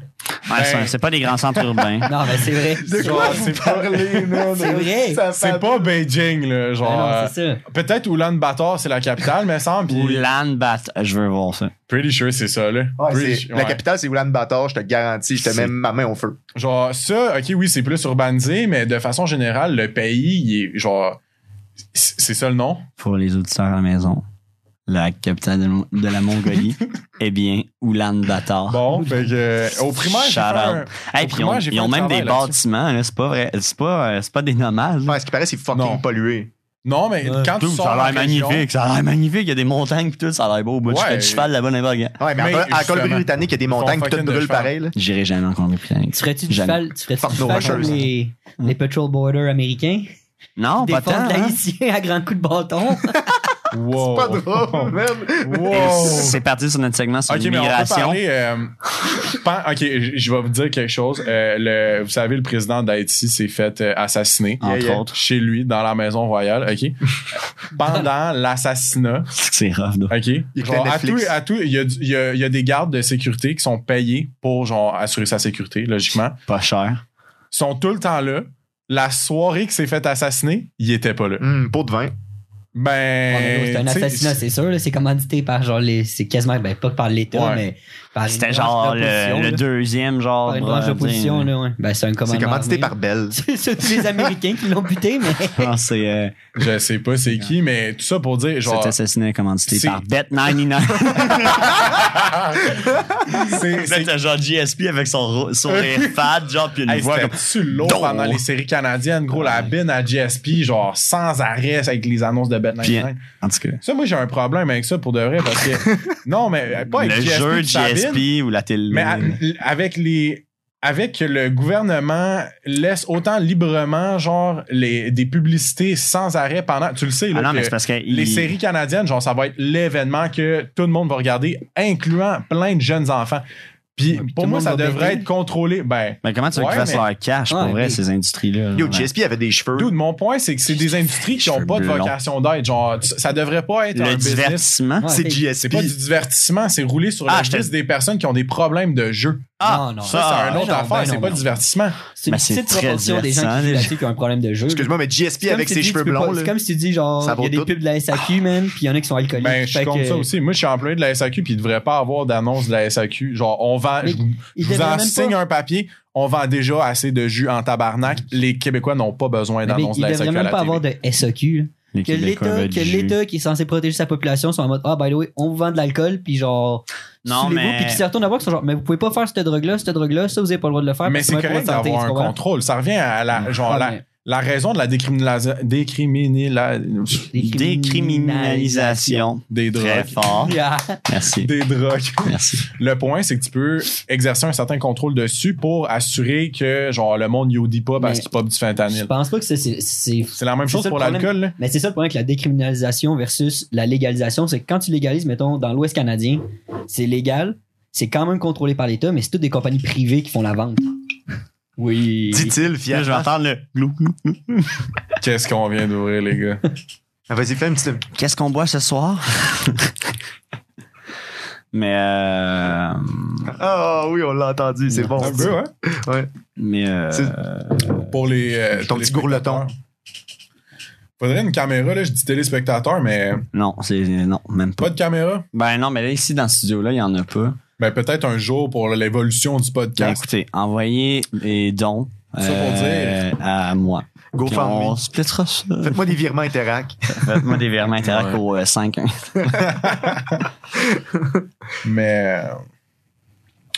Ouais, Ben- c'est- c'est pas des grands centres urbains. (laughs) Non, mais c'est vrai. De Genre, quoi c'est vous parlez, man? (laughs) C'est vrai. C'est pas Beijing, là. Genre, Ben non, euh, c'est ça. peut-être Ulaanbaatar, c'est la capitale, mais semble. puis Oulan Bat. Je veux voir ça. Pretty sure, c'est ça, là. Ouais, Pretty c'est- sure, La ouais. capitale, c'est Ulaanbaatar, je te garantis, je te C'est- mets ma main au feu. Genre, ça, ok, oui, c'est plus urbanisé, mais de façon générale, le pays, il est, genre, c'est c'est ça le nom? Pour les auditeurs à la maison, la capitale de, de la Mongolie, (laughs) eh bien, Oulan Batar. Bon, fait que, euh, au primaire, j'ai fait Shout un, out. Hey, au puis ils ont, ils même des bâtiments, là. C'est pas vrai. C'est pas, euh, c'est pas des nomades. Ouais, ce qui paraît, c'est fucking Non. pollué. Non, mais Ouais. quand tu Tout, sors ça a l'air région- magnifique. Ça a l'air magnifique. Il y a des montagnes pis tout. Ça a l'air beau. Au bout Ouais. fais du cheval là-bas n'importe quand. Ouais, mais, Mais en, en justement, Colombie-Britannique, il y a des montagnes, puis tout brûle pareil. là. J'irai jamais en Colombie-Britannique. Tu ferais-tu du cheval, tu ferais-tu du cheval comme rocheuses. les, les patrol border américains? Non, pas tant. hein. l'haïtien à grands coups de bâton? (laughs) Wow. Pas drôle, man. Wow. C'est parti sur notre segment sur Ok, mais on peut l'immigration. parler. euh, ok, je vais vous dire quelque chose. Euh, le, vous savez, le président d'Haïti s'est fait euh, assassiner Entre Yeah, yeah. autres. chez lui dans la maison royale. Ok? (laughs) Pendant l'assassinat. C'est là. OK? Il Genre, à tout, à tout, il y a, il y, a, il y a des gardes de sécurité qui sont payés pour genre assurer sa sécurité, logiquement. Pas cher. Ils sont tout le temps là. La soirée qu'il s'est fait assassiner, il était pas là. Pot de vin. Ben. c'est un assassinat, c'est sûr. C'est commandité par genre les. C'est quasiment, ben pas par l'État, Ouais. mais par C'était genre le, deuxième, genre. Par une branche d'opposition, là, ouais. Ben c'est un C'est commandement. commandité par Bell. (laughs) C'est c'est tous les Américains qui l'ont buté, mais. Non, (laughs) c'est. Euh, Je sais pas c'est qui, mais tout ça pour dire, genre. cet assassinat commandité c'est- par Bet99. (laughs) c'est- c'est- C'est genre GSP avec son ro- sourire fade, genre, puis une Hey, voix comme. c'était-tu lourd Don. pendant les séries canadiennes, gros, la bine à GSP, genre sans arrêt avec les annonces de Bet Puis, 99. en tout cas. Ça, moi, j'ai un problème avec ça pour de vrai parce que. non, mais pas avec Le GSP. jeu de puis sa bine, Ou la télé. Mais à- avec les. Avec que le gouvernement laisse autant librement, genre, les, des publicités sans arrêt pendant. Tu le sais, là. Ah non, que mais c'est parce que. les il- séries canadiennes, genre, ça va être l'événement que tout le monde va regarder, incluant plein de jeunes enfants. Puis pour moi, ça devrait être contrôlé. Ben, Mais comment tu veux Ouais, qu'ils fassent mais- leur cash pour Ouais, vrai, mais- ces industries-là? Yo. GSP avait des cheveux. dude, mon point, c'est que c'est des industries qui n'ont pas de vocation d'être. Genre, ça devrait pas être un Le business. divertissement. Ouais, C'est GSP. C'est pas du divertissement, c'est rouler sur Ah, la je te- liste des personnes qui ont des problèmes de jeu. Ah, Non, non. Ça, c'est Ah, une ben autre non, affaire, ben c'est pas ben du divertissement. C'est Ben, une c'est petite très proportion des gens qui qui ont un problème de jeu. Excuse-moi, mais GSP avec ses dis, cheveux blonds, C'est comme si tu dis, genre, Ça il y a des pubs de la SAQ, man, puis il y en a qui sont alcooliques. Ben, je compte que- ça aussi. Moi, je suis employé de la SAQ, puis il devrait pas avoir d'annonce de la SAQ. Genre, on vend, Mais je, vous- il je vous devrait en même signe pas- un papier, on vend déjà assez de jus en tabarnak. Les Québécois n'ont pas besoin Mais d'annonce de il la devrait SAQ à même la pas avoir de SAQ. Là. Les Que l'État, que l'État qui est censé protéger sa population soit en mode, ah, by the way, on vous vend de l'alcool, puis genre, Non, mais- puis qui se retournent à voir, qui sont genre, mais vous pouvez pas faire cette drogue-là, cette drogue-là, ça, vous avez pas le droit de le faire. Mais c'est correct d'avoir un contrôle. Ça revient à la, genre, Ah, la, raison de la décriminalisation, Décriminalisation. des Très drogues. fort. (laughs) Yeah. Merci. Des drogues. Merci. Le point, c'est que tu peux exercer un certain contrôle dessus pour assurer que, genre, le monde n'y pas parce qu'il pop du Je fentanyl. pense pas que c'est, c'est, la même chose pour l'alcool, là. Mais c'est ça le problème avec la décriminalisation versus la légalisation, c'est que quand tu légalises, mettons, dans l'Ouest canadien, c'est légal, c'est quand même contrôlé par l'État, mais c'est toutes des compagnies privées qui font la vente. Oui. Dit-il, Là, je vais entendre le glou, glou. Qu'est-ce qu'on vient d'ouvrir, les gars? Ah, Vas-y, fais un petit. Qu'est-ce qu'on boit ce soir? mais euh, Ah oui, on l'a entendu, c'est bon. Un peu, hein? Ouais. mais euh, Pour les. euh, Ton petit gourleton. Faudrait une caméra, là, je dis téléspectateur, mais non, c'est non, même pas. pas de caméra? Ben non, mais là ici dans ce studio là, il y en a pas. Ben, peut-être un jour pour l'évolution du Ben, podcast. écoutez, envoyez des dons Ça pour euh, à moi. Puis on splittera ça. Faites-moi des virements Interac. (laughs) Faites-moi des virements Interac Ouais. au euh, 5 (laughs) Mais. euh,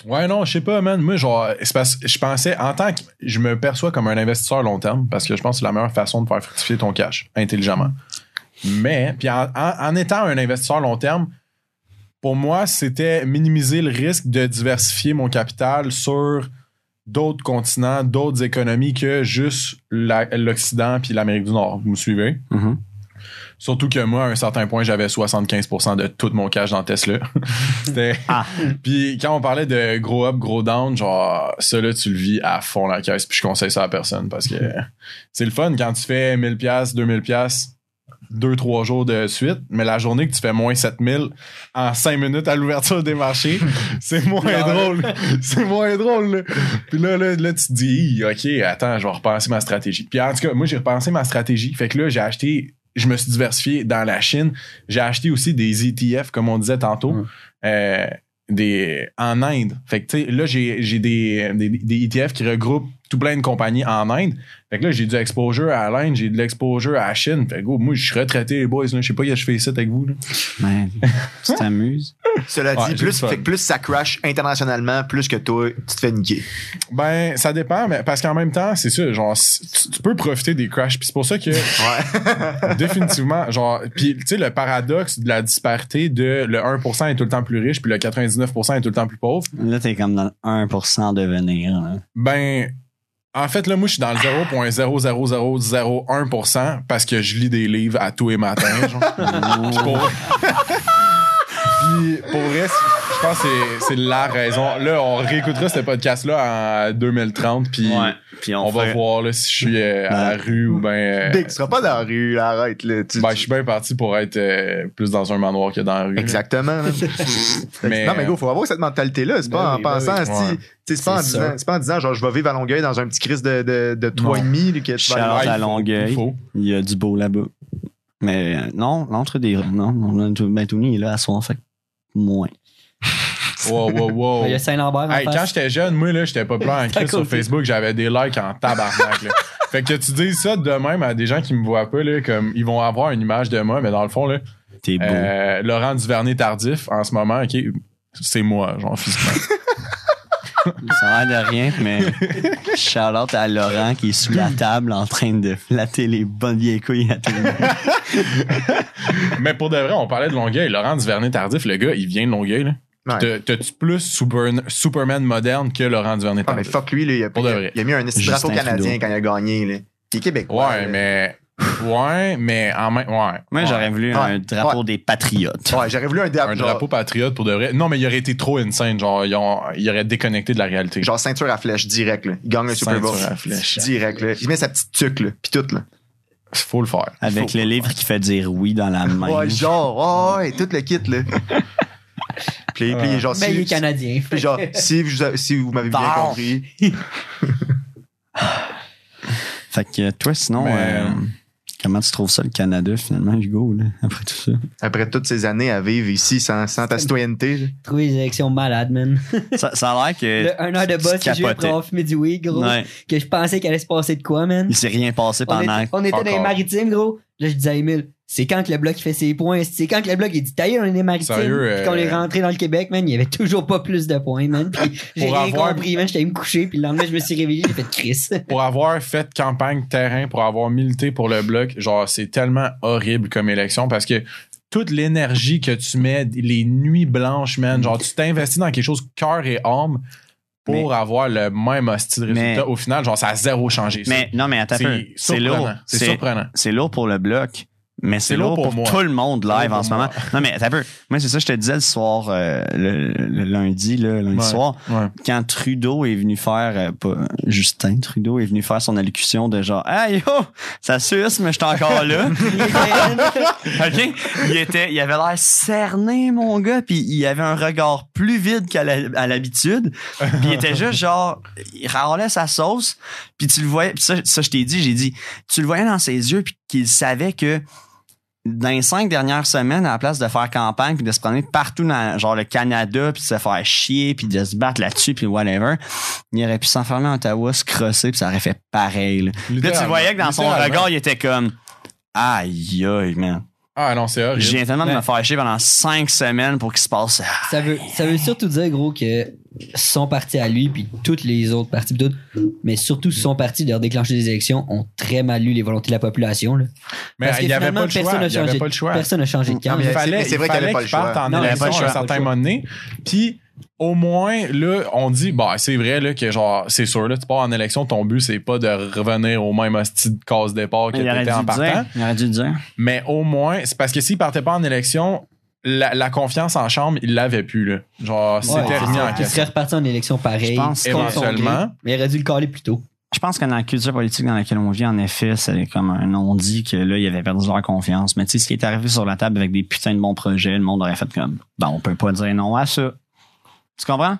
Ouais, non, je sais pas, man. Moi, genre, c'est parce que je pensais, en tant que. Je me perçois comme un investisseur long terme parce que je pense que c'est la meilleure façon de faire fructifier ton cash intelligemment. Mais, puis en, en- en étant un investisseur long terme, pour moi, c'était minimiser le risque de diversifier mon capital sur d'autres continents, d'autres économies que juste l'Occident puis l'Amérique du Nord. Vous me suivez? Mhm. Surtout que moi, à un certain point, j'avais 75% de tout mon cash dans Tesla. (laughs) Ah. Puis quand on parlait de gros up, gros down, genre, ça là, tu le vis à fond la caisse. Puis je conseille ça à personne parce que (laughs) c'est le fun quand tu fais 1000$, 2000$. Deux, trois jours de suite. Mais la journée que tu fais moins 7000 en cinq minutes à l'ouverture des marchés, (laughs) c'est moins drôle. C'est moins drôle. là. Puis là, là, là, tu te dis, OK, attends, je vais repenser ma stratégie. Puis en tout cas, moi, j'ai repensé ma stratégie. Fait que là, j'ai acheté, je me suis diversifié dans la Chine. J'ai acheté aussi des ETF, comme on disait tantôt. Mm. Euh, des, en Inde. Fait que, là, j'ai, j'ai des, des, des ETF qui regroupent tout plein de compagnies en Inde. Fait que là, j'ai du exposure à l'Inde, j'ai de l'exposure à la Chine. Fait que, gros, moi, je suis retraité, les boys. là. Je sais pas, je fais ça avec vous. Là. Man, (laughs) tu t'amuses. Cela dit, plus, fait que plus ça crash internationalement, plus que toi, tu te fais niquer. Ben, ça dépend, mais parce qu'en même temps, c'est ça, genre, tu, tu peux profiter des crashs. Puis c'est pour ça que, Ouais. (laughs) (laughs) définitivement, genre, puis tu sais, le paradoxe de la disparité de le 1% est tout le temps plus riche, puis le 99% est tout le temps plus pauvre. Là, t'es comme dans le 1% de devenir. là. Ben, en fait, là, moi, je suis dans le 0.00001% parce que je lis des livres à tous les matins. Genre. (laughs) Puis pour... Puis pour vrai, je pense que c'est- c'est la raison. Là, on réécoutera ce podcast-là en 2030, puis Ouais. Puis on, on va voir là, si je suis euh, à la rue ou ben. Big, tu seras pas dans la rue, là, arrête. Là. Tu- ben, tu- je suis bien parti pour être euh, plus dans un manoir que dans la rue. Exactement. (laughs) Mais- non, mais go, faut avoir cette mentalité-là. C'est Ben pas oui, en ben pensant, Ouais. sais, c'est pas, pas en disant, genre, je vais vivre à Longueuil dans un petit crise de, de, de 3,5 Non. là, que à Longueuil. il faut. Il y a du beau là-bas. Mais euh, non, l'entre des. Non, non, ben, Tony est là à soir, fait que moins. Wow, wow, wow. (laughs) Il y a Saint-Lambert en quand face. j'étais jeune, moi, là, j'étais populaire en (laughs) crise sur. Facebook, j'avais des likes en tabarnak, là. (laughs) Fait que tu dis ça de même à des gens qui me voient pas, là, comme, ils vont avoir une image de moi, mais dans le fond, là, T'es beau. euh, Laurent Duvernay tardif, en ce moment, ok, c'est moi, genre, physiquement. Ça a l'air de rien, mais shout-out à Laurent qui est sous la table en train de flatter les bonnes vieilles couilles à tout le monde. mais pour de vrai, on parlait de Longueuil. Laurent Duvernay tardif, le gars, il vient de Longueuil, là. Ouais. T'as- T'as-tu plus super- Superman moderne que Laurent Duvernay Ah, mais fuck lui, là, il, a, Pour de il a- vrai. il a mis un drapeau canadien quand il a gagné. Là. Il est québécois. ouais, là. mais. Ouais, mais en même. Ouais. Moi, ouais. j'aurais voulu un drapeau Ouais. des patriotes. Ouais, j'aurais voulu un, dra- Un drapeau patriote pour de vrai. Non, mais il aurait été trop insane. Genre, il aurait déconnecté de la réalité. genre ceinture à flèche, direct. Là. Il gagne le Super Bowl. Ceinture à flèche. Direct. Là. Il met sa petite tuque, là, pis tout. Là. Faut le faire. Avec Faut le livre qui fait dire oui dans la main. Ouais, genre, ouais, ouais, tout le kit. Là. (laughs) (laughs) puis, genre, Mais si- il est canadien. Puis genre, si vous, si vous m'avez bien Bon. compris. (laughs) Fait que toi, sinon, Mais- euh, comment tu trouves ça, le Canada, finalement, Hugo, là, après tout ça? Après toutes ces années à vivre ici sans, sans ta citoyenneté. là. Trouver les élections malades, man. (laughs) Ça, ça a l'air que. Le un heure de tu boss que j'ai eu capotais. après avoir fumé du weed, gros. Ouais. Que je pensais qu'il allait se passer de quoi, man. Il s'est rien passé On pendant. était, on était dans les encore. maritimes, gros. Là, je disais à Emile, c'est quand que le bloc fait ses points? C'est quand que le bloc il dit, taillé, on est des maritimes. Sérieux, Puis quand on est euh, rentré dans le Québec, man, il y avait toujours pas plus de points, man. Puis (laughs) j'ai rien avoir- compris, man. J'étais allé me coucher, puis le lendemain, je me suis réveillé, j'ai fait Chris. (laughs) Pour avoir fait campagne terrain, pour avoir milité pour le bloc, genre, c'est tellement horrible comme élection parce que toute l'énergie que tu mets, les nuits blanches, man, genre, tu t'investis dans quelque chose cœur et âme pour avoir le même hostie de résultat. Mais- Au final, genre, ça a zéro changé. ça. Mais non, mais attends. C'est lourd. C'est surprenant. C'est lourd pour le bloc. Mais c'est lourd pour, tout le monde live en ce moment. Non, mais un peu. Moi, c'est ça, je te disais le soir, euh, le, le lundi, là, lundi Ouais. soir, Ouais. quand Trudeau est venu faire, euh, pas, Justin Trudeau est venu faire son allocution de genre, hey yo, ça suce, mais je suis encore là. (laughs) OK? Il était, il avait l'air cerné, mon gars, puis il avait un regard plus vide qu'à l'habitude. Puis il était juste genre, il râlait sa sauce, puis tu le voyais, puis ça, ça je t'ai dit, j'ai dit, tu le voyais dans ses yeux, puis qu'il savait que dans les cinq dernières semaines, à la place de faire campagne puis de se promener partout dans genre le Canada puis de se faire chier puis de se battre là-dessus puis whatever, il aurait pu s'enfermer à Ottawa, se crosser puis ça aurait fait pareil. Là, là tu voyais que dans son regard, il était comme aïe aïe man. Ah non, c'est horrible. Viens tellement de me faire chier pendant cinq semaines pour qu'il se passe. ça veut, ça veut surtout dire, gros, que son parti à lui, puis toutes les autres tout, mais surtout son parti de leur déclencher des élections, ont très mal lu les volontés de la population. Là. Mais Parce que il n'y avait pas le choix. Il avait changé- pas le choix. Personne n'a changé de camp. Non, mais il c'est- fallait, mais c'est vrai il qu'il fallait pas le qu'il parte choix. en Non, il y avait élection pas le à un certain moment donné. Puis, au moins, là, on dit, bah, c'est vrai, là, que genre, c'est sûr, là, tu pars en élection, ton but, c'est pas de revenir au même hostie de case départ que Il t'étais en partant. dire. Il aurait dû le dire. Mais au moins, c'est parce que s'il partait pas en élection, la, la confiance en chambre, il l'avait plus, là. Genre, Ouais, c'était remis en Il question. serait reparti en élection pareil. Je pense éventuellement. Mais il aurait dû le caler plus tôt. je pense que dans la culture politique dans laquelle on vit, en effet, c'est comme un on-dit que là, il avait perdu leur confiance. Mais tu sais, ce qui est arrivé sur la table avec des putains de bons projets, le monde aurait fait comme, ben, on peut pas dire non à ça. Tu comprends?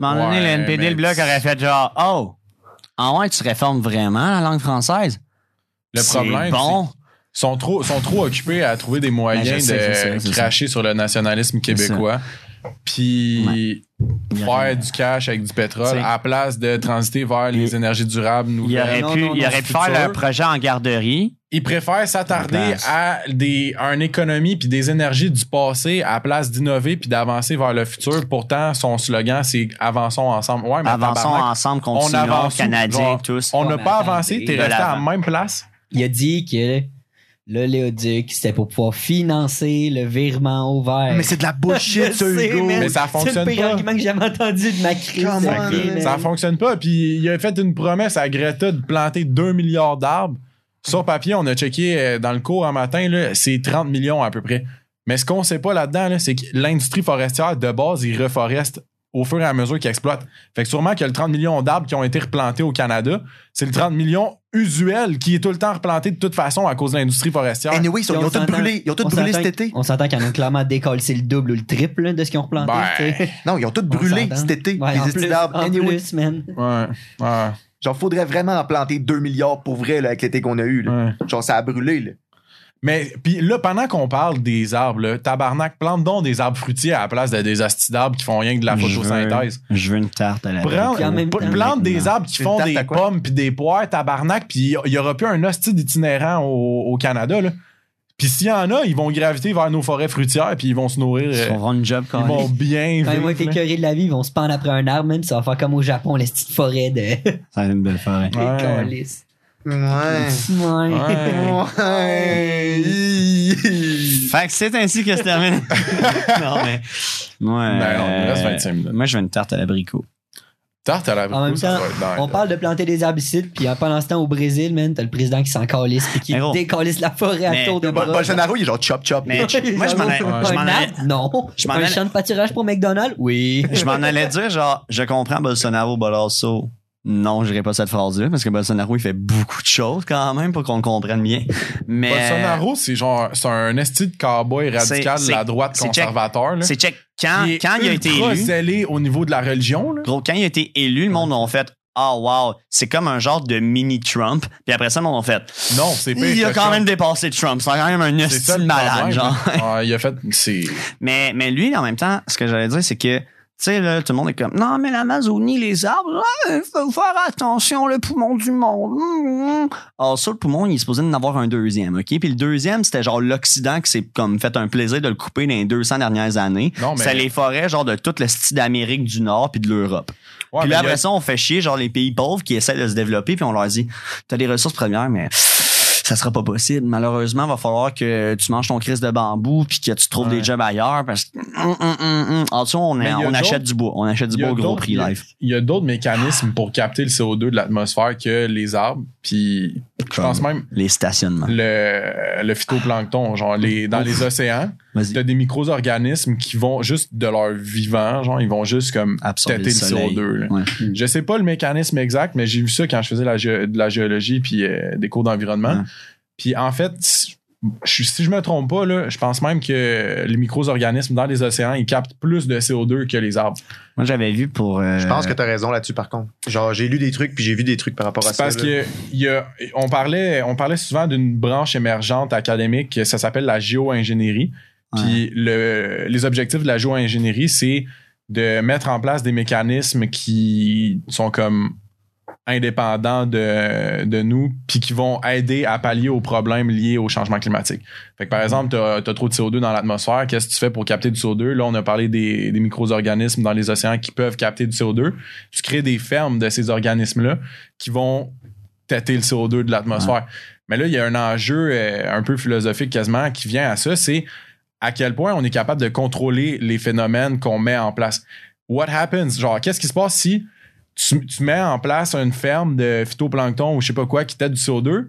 À un moment donné, Ouais, le NPD, le bloc aurait fait genre, oh, en ouais, tu réformes vraiment la langue française? Le problème, bon. Ils sont trop, sont trop occupés à trouver des moyens Ben, sais, sais, de cracher sur le nationalisme québécois. Puis faire du cash avec du pétrole à la place de transiter vers les énergies durables Il aurait pu, non, il non, aurait pu faire un projet en garderie. Ils préfèrent s'attarder à des à une économie puis des énergies du passé à la place d'innover puis d'avancer vers le futur. Pourtant, son slogan c'est avançons ensemble. Ouais, mais Avançons tabarnak, ensemble, on continuons, avance? Canadiens, Genre, tous. On n'a pas avancé, t'es resté à la même place? Il a dit que le Léoduc, c'était pour pouvoir financer le virement au vert. Mais c'est de la bullshit, (laughs) ça, sais, Hugo. Mais ça C'est fonctionne le pire pas. argument que j'ai jamais entendu de ma crise. On, man. Ça fonctionne pas. Puis il a fait une promesse à Greta de planter 2 milliards d'arbres. Sur papier, on a checké euh, dans le cours un matin, c'est 30 millions à peu près. Mais ce qu'on sait pas là-dedans, là, c'est que l'industrie forestière, de base, ils reforestent au fur et à mesure qu'ils exploitent. Fait que sûrement que le 30 millions d'arbres qui ont été replantés au Canada, c'est le 30 millions usuel qui est tout le temps replanté de toute façon à cause de l'industrie forestière. Anyway, ils, Puis ils on ont tout s'entend- brûlé. Ils ont tout brûlé cet été. On s'entend qu'ils en ont clairement décollé le double ou le triple là, de ce qu'ils ont replanté. Ben. Non, ils ont tout brûlé cet été. Ouais, les estis d'arbres. Anyway. man. Ouais, ouais, Genre, faudrait vraiment en planter 2 milliards pour vrai là, avec l'été qu'on a eu. là. ouais. Genre, ça a brûlé. Là. Mais puis là, pendant qu'on parle des arbres, là, tabarnak, plante donc des arbres fruitiers à la place de des astis d'arbres qui font rien que de la Je veux- photosynthèse. Je veux une tarte à la Prends- en même temps, plante des arbres qui font des pommes puis des poires, tabarnak, puis il y aura plus un hostie d'itinérant au, au Canada. Là. Puis s'il y en a, ils vont graviter vers nos forêts fruitières puis ils vont se nourrir. Ils euh, vont avoir une job ils vont bien Quand ils vont être vivre. là. écœurés de la vie, ils vont se pendre après un arbre, même. Ça va faire comme au Japon, les petites forêts de. Ça va être une belle forêt. Ouais. (laughs) Ouais. Ouais. Fait que c'est ainsi que se termine. (laughs) non, mais. Moi, Ben, on euh, reste 25 minutes. Moi, je veux une tarte à l'abricot. Tarte à la En même ça temps, va être dingue. On parle de planter des ici, puis pendant ce temps, au Brésil, man, t'as le président qui s'en calisse, puis qui décalisse la forêt à Mais- tour de bras. Bolsonaro, il est genre chop chop. Mais (laughs) moi, je m'en allais- je m'en allais-? Non. je m'en un champ de pâturage pour McDonald's? Oui. Je m'en allais dire, genre, je comprends Bolsonaro, Bolasso. Non, je dirais pas cette phrase-là, parce que Bolsonaro, il fait beaucoup de choses quand même pour qu'on comprenne bien. Mais. Bolsonaro, c'est genre c'est un esti de cowboy radical de la droite conservateur. C'est check. Quand, est quand il a été élu. zélé au niveau de la religion. Là. Gros, quand il a été élu, le monde a fait Ah, wow, c'est comme un genre de mini-Trump. Puis après ça, le monde a fait Non, c'est pire Il a quand Trump. même dépassé Trump. C'est quand même un le malade, genre. Ouais, il a fait. C'est. Mais, mais lui, en même temps, ce que j'allais dire, c'est que, tu sais, là, tout le monde est comme, non, mais l'Amazonie, les arbres, il faut faire attention, le poumon du monde. Hum. Alors, ça, le poumon, il est supposé en avoir un deuxième, OK? Puis le deuxième, c'était genre l'Occident qui s'est comme fait un plaisir de le couper dans les 200 dernières années. Non, mais- C'est les forêts, genre, de tout le style d'Amérique du Nord puis de l'Europe. Ouais, puis là, a- après ça, on fait chier, genre, les pays pauvres qui essaient de se développer, puis on leur dit, t'as des ressources premières, mais ça sera pas possible. Malheureusement, il va falloir que tu manges ton crise de bambou puis que tu trouves Ouais. des jobs ailleurs parce que hum, hum, hum, en dessous, on, a on achète du bois. On achète du a bois au gros prix il y a- live. Il y a d'autres mécanismes pour capter le CO2 de l'atmosphère que les arbres. Puis je pense même Les stationnements. le, le phytoplancton, genre les, dans les océans, t'as des micro-organismes qui vont juste de leur vivant, genre ils vont juste comme Absorber têter le le, soleil. CO2. là. Ouais. Je sais pas le mécanisme exact, mais j'ai vu ça quand je faisais la de la géologie puis euh, des cours d'environnement. Puis en fait, je, si je me trompe pas, là, je pense même que les micro-organismes dans les océans, ils captent plus de CO2 que les arbres. Moi, j'avais vu pour. euh, Je pense que t'as raison là-dessus, par contre. Genre, j'ai lu des trucs, puis j'ai vu des trucs par rapport à C'est ça. parce là. que il y a, on, parlait, on parlait souvent d'une branche émergente académique, ça s'appelle la géo-ingénierie. Ouais. Puis le, les objectifs de la géo-ingénierie, c'est de mettre en place des mécanismes qui sont comme indépendants de, de nous, puis qui vont aider à pallier aux problèmes liés au changement climatique. Fait que par exemple, tu as, trop de CO2 dans l'atmosphère, qu'est-ce que tu fais pour capter du CO2? Là, on a parlé des, des micro-organismes dans les océans qui peuvent capter du CO2. Tu crées des fermes de ces organismes-là qui vont têter le CO2 de l'atmosphère. Mais là, il y a un enjeu euh, un peu philosophique quasiment qui vient à ça, c'est à quel point on est capable de contrôler les phénomènes qu'on met en place. What happens? Genre, qu'est-ce qui se passe si tu, tu mets en place une ferme de phytoplancton ou je sais pas quoi qui tête du CO2,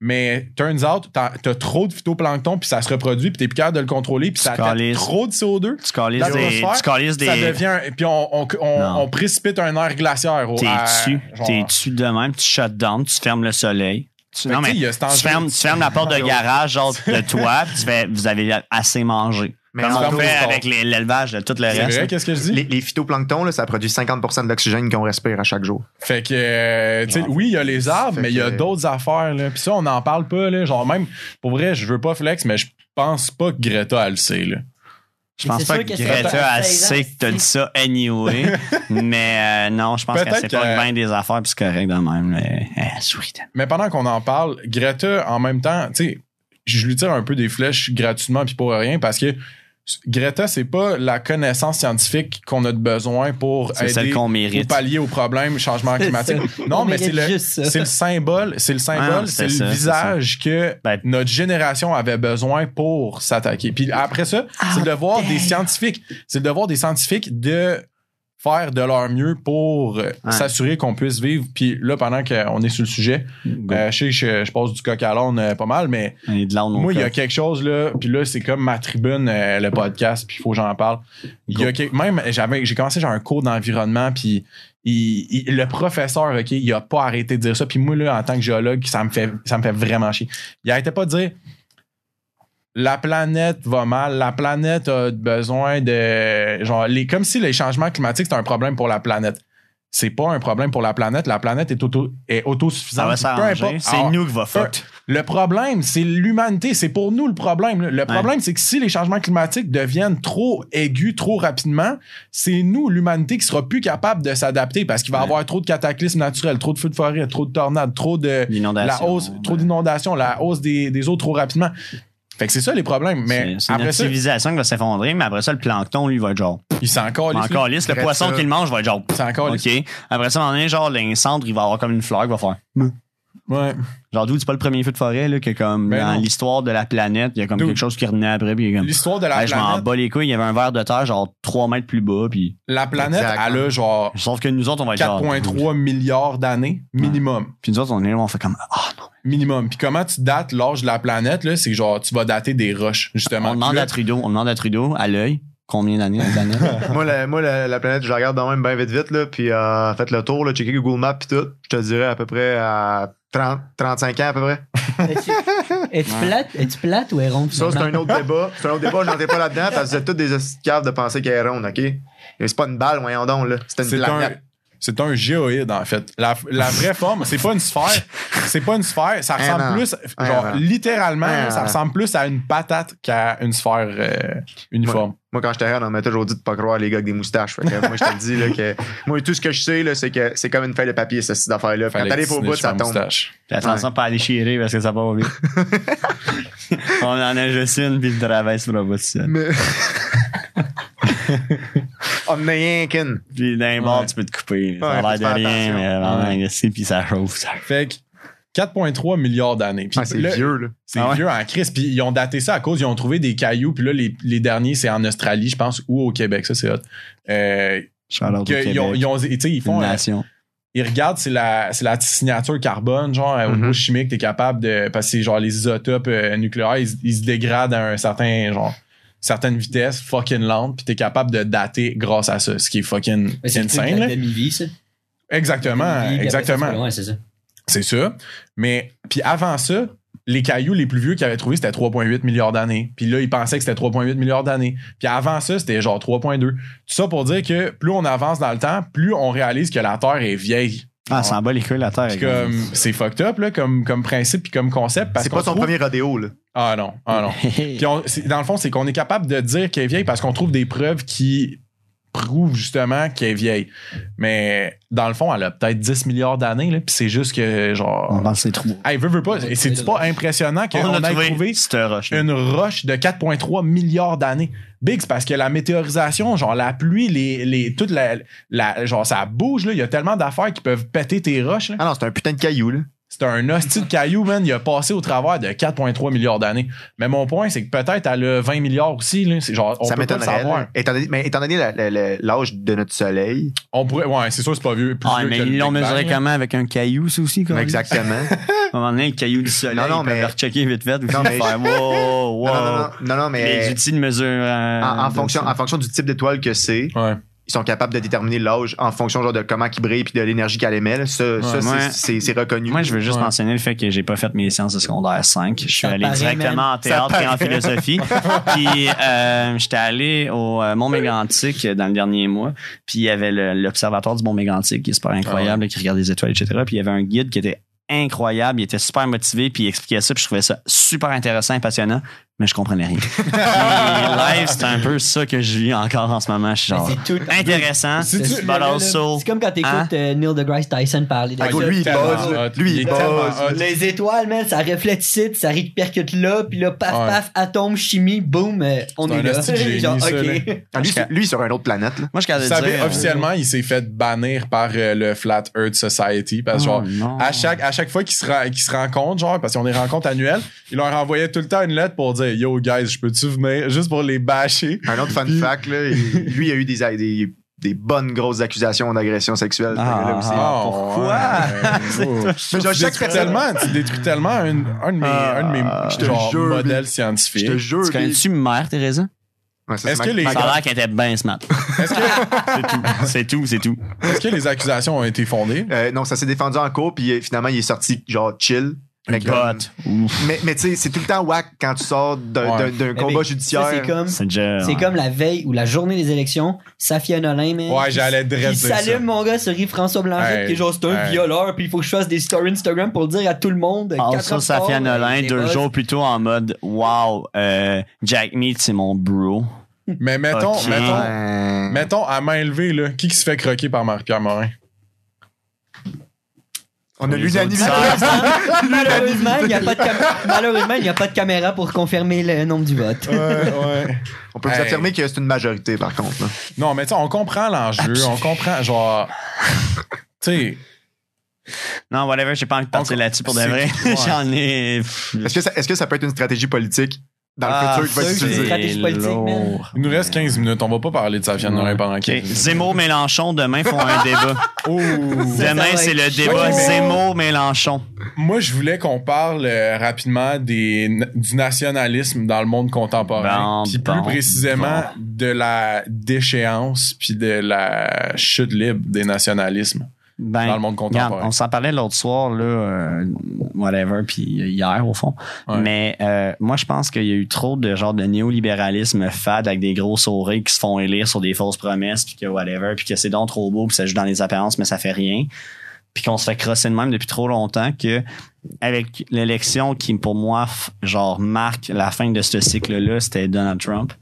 Mais turns out, t'as as trop de phytoplancton, puis ça se reproduit, puis t'es plus capable de le contrôler, puis ça calises. trop de CO2. Tu calises des. Tu calises Ça des. devient. Puis on, on, on, Non. on précipite un air glaciaire. T'es dessus. T'es dessus de même. Tu shut down. Tu fermes le soleil. Tu, non, mais a tu fermes, tu fermes la porte de (laughs) garage, genre de toi, puis tu fais, vous avez assez mangé. Mais Comme on fait avec l'élevage de tout le C'est reste? vrai, qu'est-ce que je dis? Les, les phytoplanctons, là, ça produit 50% de l'oxygène qu'on respire à chaque jour. Fait que, euh, tu sais, oui, il y a les arbres, Fait mais il y a que- d'autres affaires, là. Puis ça, on n'en parle pas, là. Genre, même, pour vrai, je veux pas flex, mais je pense pas que Greta, elle le sait, là. Je pense pas que Greta, à elle 16 ans, sait que t'as dit ça anyway. (laughs) mais euh, non, je pense qu'elle sait pas que- bien des affaires, puis c'est correct de même. Mais sourit. Mais pendant qu'on en parle, Greta, en même temps, tu sais, je lui tire un peu des flèches gratuitement puis pour rien parce que Greta, c'est pas la connaissance scientifique qu'on a de besoin pour celle aider ou mérite. pallier au problème changement climatique. non, On mais c'est le, ça. c'est le symbole, c'est le Ah, symbole, c'est le visage que Ben- notre génération avait besoin pour s'attaquer. Puis après ça, c'est le devoir des scientifiques, c'est le devoir des scientifiques de faire de leur mieux pour euh, Ouais. s'assurer qu'on puisse vivre. Puis là, pendant qu'on est sur le sujet, euh, je sais que je, passe du coq à l'âne euh, pas mal, mais de moi, il y a quelque chose là, puis là, c'est comme ma tribune, euh, le podcast, puis il faut que j'en parle. Il y a quelque- même, j'avais, j'ai commencé j'ai un cours d'environnement, puis il- il- le professeur, ok, il a pas arrêté de dire ça, puis moi là, en tant que géologue, ça me fait, ça me fait vraiment chier. Il arrêtait pas de dire. La planète va mal, la planète a besoin de genre les comme si les changements climatiques c'était un problème pour la planète. C'est pas un problème pour la planète, la planète est auto est Ça autosuffisante. C'est nous qui va fuck. le problème, c'est l'humanité. C'est pour nous le problème. Le problème, c'est que si les changements climatiques deviennent trop aigus, trop rapidement, c'est nous, l'humanité, qui sera plus capable de s'adapter parce qu'il va y Ouais. avoir trop de cataclysmes naturels, trop de feux de forêt, trop de tornades, trop de la hausse, trop d'inondations, la hausse des, des eaux trop rapidement. Fait que c'est ça les problèmes. Mais C'est notre ça, civilisation qui va s'effondrer, mais après ça, le plancton, lui, va être genre. il s'en encore Encore lisse, le poisson qu'il mange va être genre. C'est encore OK. Après ça, à un moment donné, genre, les cendres, il va avoir comme une fleur qui va faire. Ouais. Genre, d'où c'est pas le premier feu de forêt, là, que comme Ben dans non. l'histoire de la planète, il y a comme quelque chose qui renaît après, puis comme. L'histoire de la Hey, je m'en planète, bats les couilles, il y avait un verre de terre, genre 3 mètres plus bas, puis. la planète, Exact. elle a genre Sauf que nous autres, on va être genre. 4,3 milliards d'années minimum. Puis nous autres, on est là, on fait comme. Ah non. minimum. Puis comment tu dates l'âge de la planète, là, c'est que genre, tu vas dater des roches, justement. On demande là, à Trudeau, on demande à Trudeau, à l'œil, combien d'années la planète? (laughs) moi, la, moi la, la planète, je la regarde quand même bien vite vite, là, puis euh, faites le tour, là, checker Google Maps puis tout. Je te dirais à peu près à 30, 35 ans à peu près. Es-tu es-tu plate, es-tu plate ou est ronde? Ça, c'est un autre débat. C'est un autre débat, je n'entrais pas là-dedans parce que vous êtes tous des caves de penser qu'elle est ronde, OK? Mais c'est pas une balle, voyons donc, là. C'est une un, planète. C'est un géoïde, en fait. La, la vraie forme, c'est pas une sphère. C'est pas une sphère. Ça Un ressemble plus, Un genre, littéralement, Un ça ressemble plus à une patate qu'à une sphère euh, uniforme. Moi, quand j'étais reine, on m'a toujours dit de pas croire les gars avec des moustaches. Fait que, moi, je te le dis, là, que moi, tout ce que je sais, c'est que c'est comme une feuille de papier, cette affaire-là. Quand t'arrives au bout, ça tombe. moustache. Puis attention pas à aller chier parce que ça va pas vite. (laughs) on en a juste une, puis le travail sera pas tout seul. Mais... (laughs) on en a rien qu'une. Puis d'un bord, Ouais. tu peux te couper. Ça a l'air de rien, attention. mais vraiment, c'est puis ça chauffe. Ça. Fait que 4,3 milliards d'années. Puis Ah, c'est vieux, là. C'est Ah ouais? vieux en crise. Puis ils ont daté ça à cause, ils ont trouvé des cailloux. Puis là, les, les derniers, c'est en Australie, je pense, ou au Québec. Ça, c'est hot. Euh, que ils, ont, ils, ont- ils Une font. euh, ils regardent, c'est la, c'est la signature carbone, genre, euh, au Mhm. niveau chimique, t'es capable de. Parce que c'est genre les isotopes euh, nucléaires, ils, ils se dégradent à un certain, genre, certaine vitesse, fucking lente, puis t'es capable de dater grâce à ça, ce qui est fucking Mais c'est insane, la demi-vie, ça. Exactement, Demi-vie, exactement. c'est ça. C'est ça. Mais, puis avant ça, les cailloux les plus vieux qu'ils avaient trouvés, c'était 3,8 milliards d'années. Puis là, ils pensaient que c'était 3,8 milliards d'années. Puis avant ça, c'était genre 3,2. Tout ça pour dire que plus on avance dans le temps, plus on réalise que la Terre est vieille. Ah, ça en bat les couilles la terre. Puis comme, c'est fucked up, là, comme, comme principe puis comme concept. Parce C'est pas son trouve- premier rodéo, là. Ah non, ah non. (laughs) Puis on- dans le fond, c'est qu'on est capable de dire qu'elle est vieille parce qu'on trouve des preuves qui prouvent justement qu'elle est vieille. Mais dans le fond, elle a peut-être 10 milliards d'années, là, puis c'est juste que, genre... On pense c'est trop. Hey, veux, veux pas, c'est pas roche. impressionnant qu'on On a ait trouvé, roche. une roche de 4,3 milliards d'années? Big, c'est parce que la météorisation, genre la pluie, les, les, toute la, la- genre ça bouge, là. Il y a tellement d'affaires qui peuvent péter tes roches, là. Ah non, c'est un putain de caillou, là. C'est un hostie de caillou, man. Il a passé au travers de 4,3 milliards d'années. Mais mon point, c'est que peut-être elle a 20 milliards aussi, là. C'est genre, on ça peut pas le savoir. là. Étant donné, mais étant donné la- la- la- l'âge de notre soleil, On pourrait, ouais, c'est sûr, c'est pas vieux. plus Ah, vieux mais que le ils l'ont mesuré comment? Avec un caillou, ça aussi, quoi. exactement. (laughs) un moment donné, le caillou du soleil, Non, non, mais- rechecker vite fait. Non, mais- faire, wow, wow. (laughs) Non, non, non, non, non, mais Les outils de mesure. euh, en, en de fonction, en fonction du type d'étoile que c'est, Ouais. Ils sont capables de déterminer l'âge en fonction genre de comment il brille puis de l'énergie qu'elle émet. Ça, c'est- reconnu. Moi, je veux juste Ouais. mentionner le fait que j'ai pas fait mes séances de secondaire 5. Je suis Ça allé directement en théâtre et en philosophie. (laughs) puis euh, j'étais allé au euh, Mont Mégantic dans le dernier mois. Puis il y avait le- l'observatoire du Mont Mégantic qui est super incroyable, qui regarde les étoiles, etc. Puis il y avait un guide qui était incroyable, il était super motivé, puis il expliquait ça, puis je trouvais ça super intéressant et passionnant, mais je comprenais rien. (laughs) puis live, c'est un peu ça que je vis encore en ce moment. Je suis Mais genre c'est tout. intéressant, C'est- C'est- but also C'est comme quand t'écoutes Hein? euh, Neil deGrasse Tyson parler de Ah, ça. gros, lui, il Tellement buzz, là. hot. Lui, il est tellement buzz. hot. Les étoiles, man, ça reflète ici, ça répercute là, puis là, paf, Ouais. paf, atome, chimie, boum, euh, on C'est est un là. esti de (laughs) génie, Genre, ça, ok. là. Ah, lui, sur une autre planète. là. Moi, je Vous regardais savez, dire, euh, officiellement, il s'est fait bannir par euh, le Flat Earth Society parce que, genre, Oh, non. à chaque, à chaque fois qu'ils se, ra- qu'ils se rencontrent, genre, parce qu'ils ont des rencontres annuelles, ils leur envoyaient tout le temps une lettre pour dire Yo, guys, je peux-tu venir? Juste pour les bâcher? Un autre fun fact, là, il- lui, il a eu des, des, des bonnes grosses accusations d'agression sexuelle. ce Ah, gars-là aussi. ah. pourquoi? (laughs) Mais genre, tu détruis tellement, tu détruis tellement un, un de mes, Ah, un de mes je te genre, jure, modèles Je scientifiques. te jure. Tu connais-tu Mère Teresa? Ouais, ça, Est-ce c'est que les- Ça a l'air (laughs) qu'elle était bien smart. Est-ce que, C'est tout. C'est tout, c'est tout. est-ce que les accusations ont été fondées? Euh, non, ça s'est défendu en cours, puis finalement, il est sorti genre chill. Mais, mais, mais tu sais, c'est tout le temps whack quand tu sors d'un Ouais. d'un- d'un Mais combat ça, judiciaire. c'est comme, C'est déjà. c'est comme la veille ou la journée des élections, Safia Nolin, man. Ouais, j'allais dresser ça. s'allume, mon gars, sur Yves-François Blanchet, Hey, qui est genre, c'est un hey. violeur, puis il faut que je fasse des stories Instagram pour le dire à tout le monde. Alors, quatre ça, tard, Nolin, les deux boss. jours plus tôt en mode Wow, euh, Jack Meat, c'est mon bro. Mais mettons, Ok. mettons, mettons, à main levée, là, qui qui se fait croquer par Marie-Pierre Morin? On a (laughs) l'unanimité. Malheureusement, il n'y a pas de cam- Malheureusement, il n'y a pas de caméra pour confirmer le nombre du vote. Ouais, ouais. On peut vous Hey. affirmer que c'est une majorité, par contre. là. Non, mais tu sais, on comprend l'enjeu, on comprend, genre. Tu sais, Non, whatever, j'ai pas envie de partir là-dessus pour de vrai. ouais. (laughs) J'en ai. Est-ce que, ça, est-ce que ça peut être une stratégie politique dans le Ah, futur qui va être lourd. il nous reste 15 minutes, on va pas parler de Safia Nolin pendant 15 Ok. minutes. Zemmour, Mélenchon, demain font un (laughs) débat. Oh! Demain, c'est le débat mais- Zemmour, Mélenchon. Moi, je voulais qu'on parle euh, rapidement des, du nationalisme dans le monde contemporain. Bon, Puis plus bon, précisément de la déchéance puis de la chute libre des nationalismes Ben, dans le monde Regarde, on s'en parlait l'autre soir, là, euh, whatever, puis hier, au fond. Ouais. Mais euh, moi, je pense qu'il y a eu trop de genre de néolibéralisme fade avec des gros souris qui se font élire sur des fausses promesses, puis que whatever, puis que c'est donc trop beau, puis ça joue dans les apparences, mais ça fait rien. Puis qu'on se fait crosser de même depuis trop longtemps que avec l'élection qui, pour moi, genre, marque la fin de ce cycle-là, c'était Donald Trump.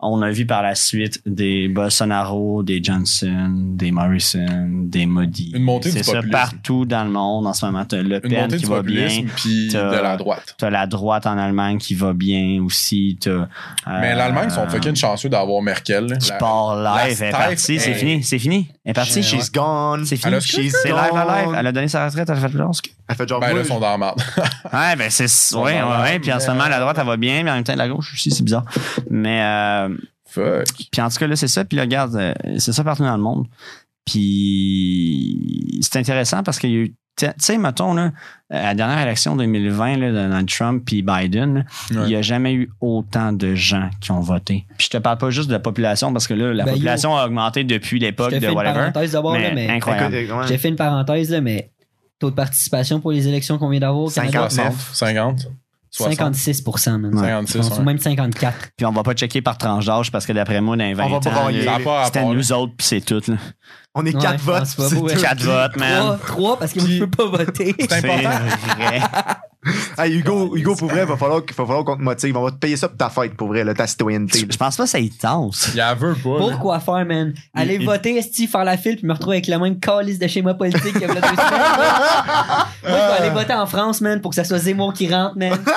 On a vu par la suite des Bolsonaro, des Johnson, des Morrison, des Modi. Une montée C'est du ça populisme. partout dans le monde en ce moment. T'as Le Une Pen montée qui du va bien. populisme puis T'as- de la droite. T'as la droite en Allemagne qui va bien aussi. T'as, euh, Mais l'Allemagne sont fucking chanceux d'avoir Merkel. là. La- Sport la live est Steph parti. C'est est- fini. C'est fini. Elle est partie. She's gone. C'est Elle a fini. que- C'est live à live. gone. Elle a donné sa retraite. Elle a fait le lance. Elle fait genre, Ben moi, là, ils sont dans la merde. (laughs) Ouais, ben c'est. Ouais, ouais, ouais. Puis en ce moment, la droite, elle va bien, mais en même temps, la gauche aussi, c'est bizarre. Mais, euh, Fuck. puis en tout cas, là, c'est ça. Puis là, regarde, euh, c'est ça partout dans le monde. Puis c'est intéressant parce qu'il y a eu. Tu sais, mettons, là, à la dernière élection 2020, là, Donald Trump puis Biden, là, Ouais. il n'y a jamais eu autant de gens qui ont voté. Puis je te parle pas juste de la population parce que là, la Ben, population a augmenté depuis l'époque de whatever. Mais mais incroyable. J'ai fait une parenthèse, là, mais taux de participation pour les élections qu'on vient d'avoir au Canada, 59. 50? 60? 56 man. 56, Ou ouais. même 54. Puis on va pas checker par tranche d'âge parce que d'après moi, dans les 20 On va ans, pas c'était rapport, là. nous autres puis c'est tout. Là. On est Ouais, quatre je votes. pense pas, c'est ouais. tout. Quatre votes, man. Trois, trois, parce que moi, je peux pas voter. C'est important. Hey, Hugo, Hugo, pour vrai, va falloir, qu'il- va falloir qu'on te motive. On va te payer ça pour ta fête, pour vrai, là, ta citoyenneté. Je pense pas que ça y tente. Il la veut pas. là. Pourquoi faire, man? Aller Il- il- voter, esti, faire la file, puis me retrouver avec la même calice de schéma politique qu'il y a deux semaines. (laughs) Moi, je vais aller voter en France, man, pour que ça soit Zemmour qui rentre, man. (laughs)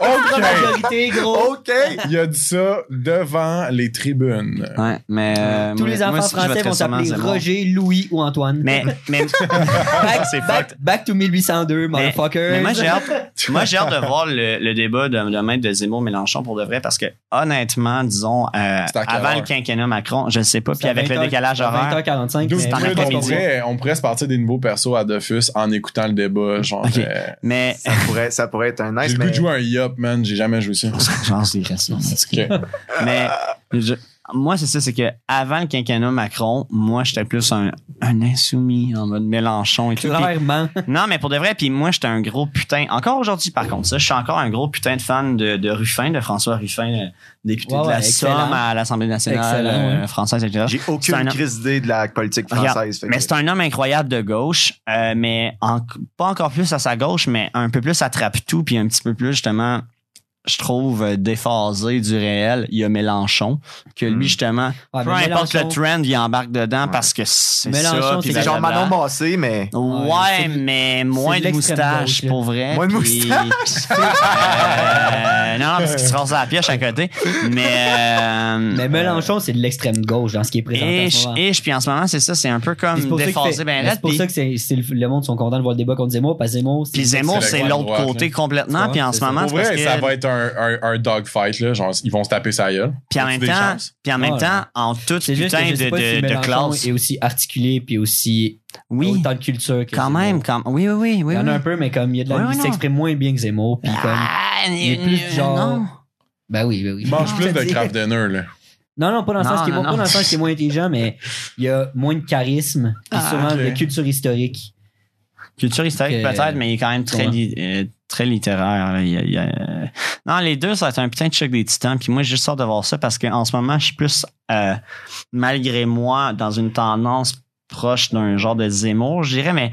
OK. majorité, gros. OK! Il a dit ça devant les tribunes. Ouais, mais. euh, Tous moi- les moi enfants aussi, je français voterais vont sûrement s'appeler Zemmour. Roger, Louis ou Antoine. Mais, mais, (laughs) back, c'est back, back to 1802, mais, motherfucker. mais moi, j'ai hâte, (laughs) moi, j'ai hâte de voir le, le débat de, de maître de Zemmour-Mélenchon pour de vrai parce que, honnêtement, disons, euh, C'est à quelle avant heure? le quinquennat Macron, je ne sais pas, puis avec le décalage horaire. 20h45. Dude, mais- en on, pourrait, on pourrait se partir des nouveaux persos à Dofus en écoutant le débat. Genre, Ok. euh, Mais, Ça pourrait, ça pourrait être un j'ai nice, le goût mais... de jouer un Yop, man. J'ai jamais joué ça. (laughs) Ok. Mais je- moi, c'est ça, c'est que avant le quinquennat Macron, moi, j'étais plus un, un insoumis en mode Mélenchon et tout. Clairement. non, mais pour de vrai, puis moi, j'étais un gros putain. Encore aujourd'hui, par contre, ça, je suis encore un gros putain de fan de, de Ruffin, de François Ruffin, député de la excellent. Somme à l'Assemblée nationale Excellent, euh, française, etc. J'ai aucune un- crise d'idée de la politique Regarde, française. fait mais que- c'est un homme incroyable de gauche, euh, mais en- pas encore plus à sa gauche, mais un peu plus attrape tout, puis un petit peu plus justement, je trouve euh, déphasé du réel. Il y a Mélenchon, que lui Hmm. justement, Ouais, peu importe le trend, il embarque dedans Ouais. parce que c'est Mélenchon, ça. c'est puis C'est genre. Manon Massé, mais... Ouais, mais moins de moustache, pour vrai. Moins de puis- moustache? (laughs) Euh, non, parce qu'il se rase la pioche à côté. Mais. euh, Mais Mélenchon, c'est de l'extrême gauche dans ce qui est présenté en Et puis en ce moment, c'est ça, c'est un peu comme déphasé fait- ben. C'est pour ça que c'est, c'est le, le monde sont contents de voir le débat contre Zemmour, parce que Zemmour, c'est Puis Zemmour, C'est l'autre côté complètement. Puis en ce moment, c'est parce vrai, que. ça va être un, un, un dogfight, là. Genre, ils vont se taper sa gueule. Puis en même temps, puis en même Ouais. temps, en toute c'est juste que putain je sais de, pas si de, classe. est aussi articulé puis aussi Oui, autant de culture que quand Zemmour. même, quand Oui, oui, oui. oui, Il y en a un peu, mais comme il y a de la Oui, il oui, non. s'exprime moins bien que Zemmour. Puis comme, Ah, il est plus genre- non. ben oui, ben oui. Il mange Je plus de craft dinner, là. Non, non, pas dans le Non, sens qui est, non, pas non. dans le sens qui est moins intelligent, mais il y a moins de charisme, puis Ah, sûrement de culture historique. Culture historique, Que- peut-être, mais il est quand même très, li- euh, très littéraire. là. Il il euh, Non, les deux, ça va être un putain de choc des titans. Puis moi, j'ai juste hâte de voir ça parce qu'en ce moment, je suis plus, euh, malgré moi, dans une tendance proche d'un genre de Zemmour, je dirais, mais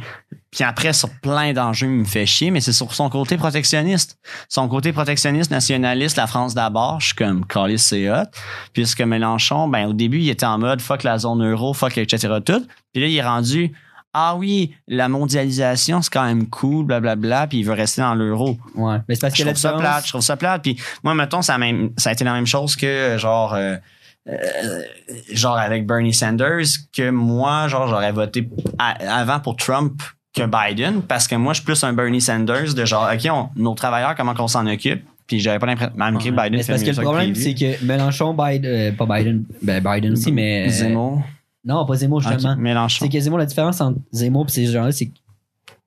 puis après, sur plein d'enjeux, il me fait chier, mais c'est sur son côté protectionniste. Son côté protectionniste, nationaliste, la France d'abord, je suis comme, Callis, c'est hot. Puisque Mélenchon, ben, au début, il était en mode, fuck la zone euro, fuck, etc., tout. Puis là, il est rendu, ah oui, la mondialisation, c'est quand même cool, blablabla, puis il veut rester dans l'euro. Ouais. Mais c'est parce Je que la trouve ça plate, je trouve ça plate. Puis moi, mettons, ça a, même, ça a été la même chose que, genre, euh, euh, genre avec Bernie Sanders, que moi, genre, j'aurais voté à- avant pour Trump que Biden, parce que moi, je suis plus un Bernie Sanders de genre, OK, on, nos travailleurs, comment qu'on s'en occupe? Puis j'avais pas l'impression, malgré Ouais. Biden, parce que le problème, c'est que Mélenchon, Biden, euh, pas Biden, ben Biden aussi, mais. Zemmour. Non, pas Zemmour, justement. Mélenchon. C'est que Zemmour, la différence entre Zemmour et ces gens-là, c'est que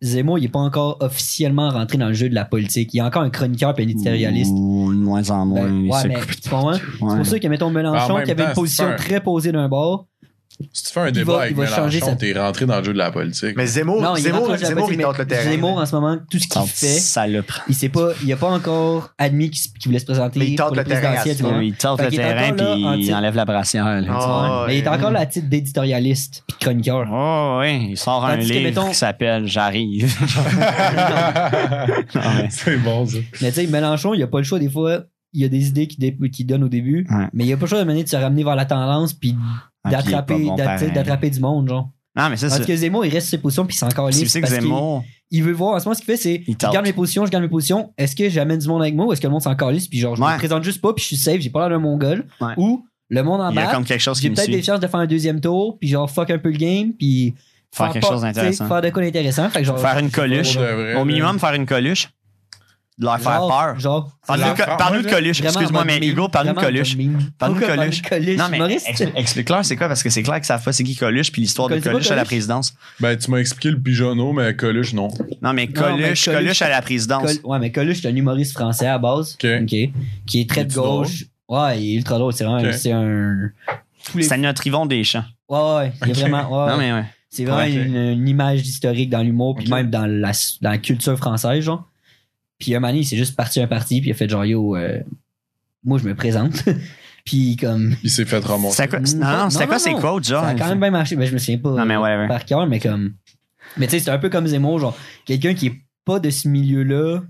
Zemmour, il est pas encore officiellement rentré dans le jeu de la politique. Il est encore un chroniqueur et un éditorialiste. Ou de moins en moins. Ben, ouais, mais coupe. tu comprends? C'est pour ça que, mettons, Mélenchon, En même qui avait temps, une position un- très posée d'un bord, Si tu fais un Il débat va- avec il va changer Mélenchon, t'es rentré dans le jeu de la politique. Mais Zemmour, non, il Zemmour, la Zemmour, il tente le terrain. Zemmour, en ce moment, tout ce qu'il Ah, fait, Ça le prend. il sait pas, il a pas encore admis qu'il qu'il voulait se présenter Mais il tente pour le le terrain présidentiel. Il tente le terrain puis il enlève la brassière. là. Ah, Mais il est encore là à titre d'éditorialiste puis de chroniqueur. Oh oui, il sort un Tandis que, livre mettons- qui s'appelle J'arrive. (laughs) (laughs) C'est bon, ça. Mais tu sais, Mélenchon, il a pas le choix des fois. Il y a des idées qu'il dé- qu'il donne au début, Ouais. mais il a pas choix de mener de se ramener vers la tendance puis Ah, d'attraper bon d'attraper du monde, genre. Non, mais ça, Parce que Zemmour, il reste sur ses positions puis c'est encore Tu libre. sais que Zemmour, il veut voir, en ce moment, ce qu'il fait, c'est Il je garde mes positions, je garde mes positions. Est-ce que j'amène du monde avec moi ou est-ce que le monde s'en calisse puis genre, je Ouais. me présente juste pas puis je suis safe, j'ai pas l'air d'un mongol. Ouais. Ou le monde en il y a bas, comme quelque chose qui j'ai peut-être des chances de faire un deuxième tour puis genre fuck un peu le game puis Faire quelque pas- chose d'intéressant. tu Faire de quoi d'intéressant. Faire une coluche. Au minimum, faire une coluche. De leur faire peur. Genre, Parle-nous là, coluche. Excuse-moi, mais. Hugo, parle-nous coluche. Parle-nous Coluche. Non, mais explique-leur c'est quoi, parce que c'est clair que ça fait c'est qui Coluche, puis l'histoire de Coluche à la présidence. Ben, tu m'as expliqué le pigeonneau, mais Coluche, non. Non, mais Non, mais Coluche, Coluche- à la présidence. Col- ouais, mais Coluche, c'est un humoriste français à base. Qui est très de gauche. Ouais, il est ultra drôle. C'est vraiment, Ok. c'est un. notre Yvon Deschamps. Ouais, ouais. Il vraiment. ouais, Non, mais ouais. C'est vraiment une, une image historique dans l'humour, puis même dans la, dans la culture française, genre. Puis un moment donné, il s'est juste parti un parti, puis il a fait genre, yo, euh, moi, je me présente. (laughs) puis comme. Il s'est fait remonter. C'était quoi, non, non, c'était quoi ces quotes, genre? Ça a quand même bien marché. Ben, je me souviens pas Non, mais whatever. par cœur, mais comme. Mais tu sais, c'est un peu comme Zemmour, genre, quelqu'un qui est pas de ce milieu-là,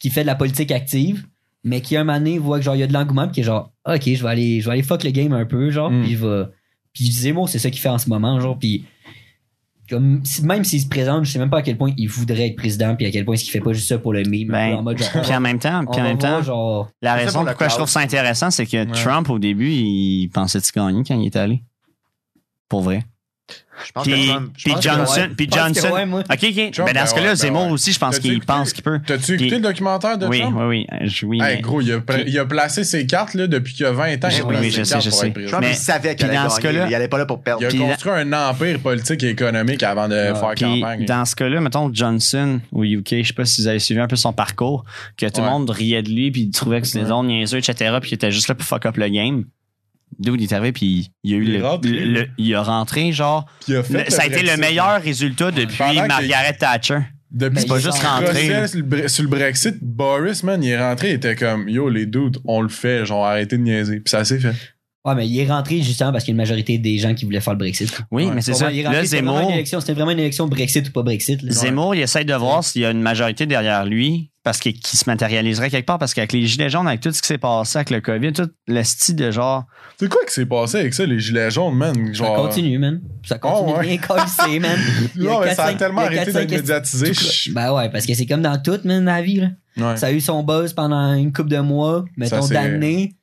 qui fait de la politique active, mais qui un moment donné voit que genre, il y a de l'engouement, puis qui est genre, ok, je vais aller, je vais aller fuck le game un peu, genre, Mm. puis. Puis Zemmour, c'est ça qu'il fait en ce moment, genre, puis. Comme, même s'il se présente, je sais même pas à quel point il voudrait être président, puis à quel point est-ce qu'il fait pas juste ça pour le meme. Ben, en mode genre, Puis en même temps, puis en même temps, voir, genre, la raison pour pourquoi je trouve ça intéressant, c'est que Trump, au début, il pensait-tu gagner quand il est allé? Pour vrai. Je pense Puis, Johnson, puis Johnson. ouais. OK, OK. Trump, ben, dans ben ce cas-là, ouais, Zemmour ben ouais. aussi, je pense qu'il pense qu'il peut. T'as-tu écouté le documentaire de Oui, Trump? oui, oui. euh, je- oui, Hey, mais- gros, il a, pla- Puis- il a placé ses cartes là, depuis qu'il y a 20 ans. il a oui, placé oui, je sais, je sais. Trump, Mais- il savait qu'il puis allait dans ce gagner. cas-là- Il allait pas là pour perdre. Il a construit un empire politique et économique avant de faire Puis campagne. dans ce cas-là, mettons Johnson au UK, je sais pas si vous avez suivi un peu son parcours, que tout le monde riait de lui, puis il trouvait que c'était des ondes niaiseux, etc., puis qu'il était juste là pour fuck up le game. D'où il est arrivé, puis il a eu Il le, rentré. le- il a rentré, genre, Puis il a fait le- ça a été le Brexit. meilleur résultat depuis Pendant Margaret Thatcher. Depuis C'est pas juste rentrer. sur le, Bre- sur le Brexit, Boris, man, il est rentré, il était comme Yo, les dudes, on le fait, genre arrêtez de niaiser. Puis ça s'est fait. Ouais, mais il est rentré justement parce qu'il y a une majorité des gens qui voulaient faire le Brexit. Oui, Ouais. mais c'est ça. il est rentré, Là, Zemmour, une élection- C'était vraiment une élection Brexit ou pas Brexit. là. Zemmour, il essaie de voir s'il y a une majorité derrière lui parce qu'il qu'il se matérialiserait quelque part parce qu'avec les gilets jaunes, avec tout ce qui s'est passé avec le COVID, tout le style de genre. C'est quoi qui s'est passé avec ça, les gilets jaunes, man? Ça Genre. continue, man. Ça continue Oh, ouais. bien (laughs) man. Non, mais ça a tellement arrêté d'être médiatisé. tout- Ben ouais, parce que c'est comme dans tout, man, la vie, là. Ouais. Ça a eu son buzz pendant une couple de mois, mettons d'années.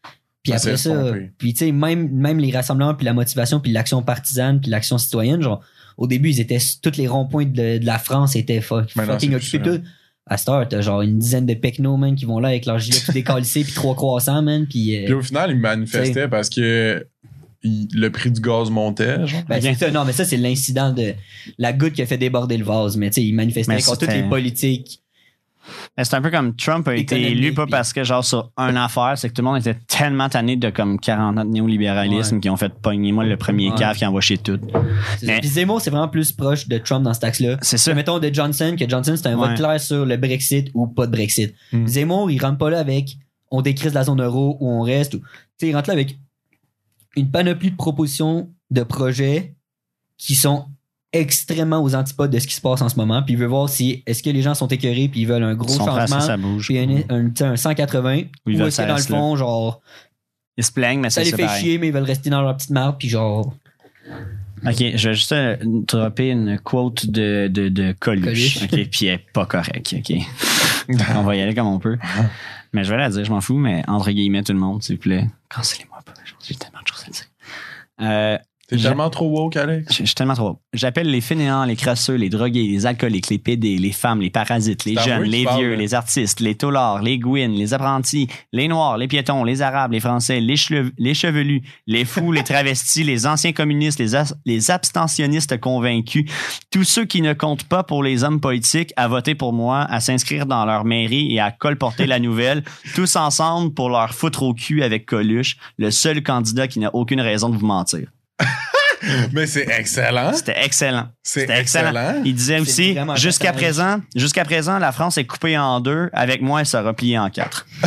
Puis après ça, puis tu sais, même, même les rassemblements, puis la motivation, puis l'action partisane, puis l'action citoyenne, genre, au début, ils étaient, tous les ronds-points de, de la France étaient fuck- Maintenant, fucking occupés tout. À cette heure, t'as genre une dizaine de pecnos, man, qui vont là avec leur gilet tout décalcé, puis trois croissants, man, puis... euh, Puis au final, il manifestait parce que il- le prix du gaz montait, genre. Ben, ça, non, mais ça, c'est l'incident de la goutte qui a fait déborder le vase. Mais tu sais, il manifestait Mais contre toutes les politiques. C'est un peu comme Trump a été élu pas parce que genre sur une affaire, c'est que tout le monde était tellement tanné de comme 40 ans de néolibéralisme Ouais. qui ont fait pogner moi le premier Ouais. cave qui envoie chez tout. Mais-. Puis Zemmour, c'est vraiment plus proche de Trump dans cet axe-là. C'est ça. Mettons de Johnson, que Johnson, c'est un Ouais. vote clair sur le Brexit ou pas de Brexit. Hmm. Zemmour, il rentre pas là avec on décrise la zone euro ou on reste. ou- Tu sais, il rentre là avec une panoplie de propositions de projets qui sont extrêmement aux antipodes de ce qui se passe en ce moment. Puis il veut voir si est-ce que les gens sont écœurés puis ils veulent un gros changement. ça bouge. Puis un, un, tu sais, un 180 Ou ils ou est-ce ça que dans le là. fond, genre, Ils se plaignent, mais ça c'est les fait pareil. chier, mais ils veulent rester dans leur petite marde, puis genre, Ok, je vais juste euh, dropper une quote de, de, de Coluche. Coluche. Ok, (laughs) puis elle est pas correcte. Ok. (laughs) on va y aller comme on peut. Mais je vais la dire, je m'en fous, mais entre guillemets, tout le monde, s'il vous plaît. Cancellez-moi pas. J'ai tellement de choses à dire. Euh, T'es tellement trop woke, Alex? Je je suis tellement trop. J'appelle les fainéants, les crasseux, les drogués, les alcooliques, les pédés, les femmes, les parasites, les jeunes, les vieux, les artistes, les taulards, les gouines, les apprentis, les noirs, les piétons, les arabes, les français, les, chevelus, les fous, les travestis, les anciens communistes, les, as- les abstentionnistes convaincus, tous ceux qui ne comptent pas pour les hommes politiques à voter pour moi, à s'inscrire dans leur mairie et à colporter la nouvelle, tous ensemble pour leur foutre au cul avec Coluche, le seul candidat qui n'a aucune raison de vous mentir. (laughs) Mais c'est excellent. C'était excellent. C'est C'était excellent. excellent. Il disait aussi, jusqu'à présent, jusqu'à présent, la France est coupée en deux. Avec moi, elle sera pliée en quatre. (laughs)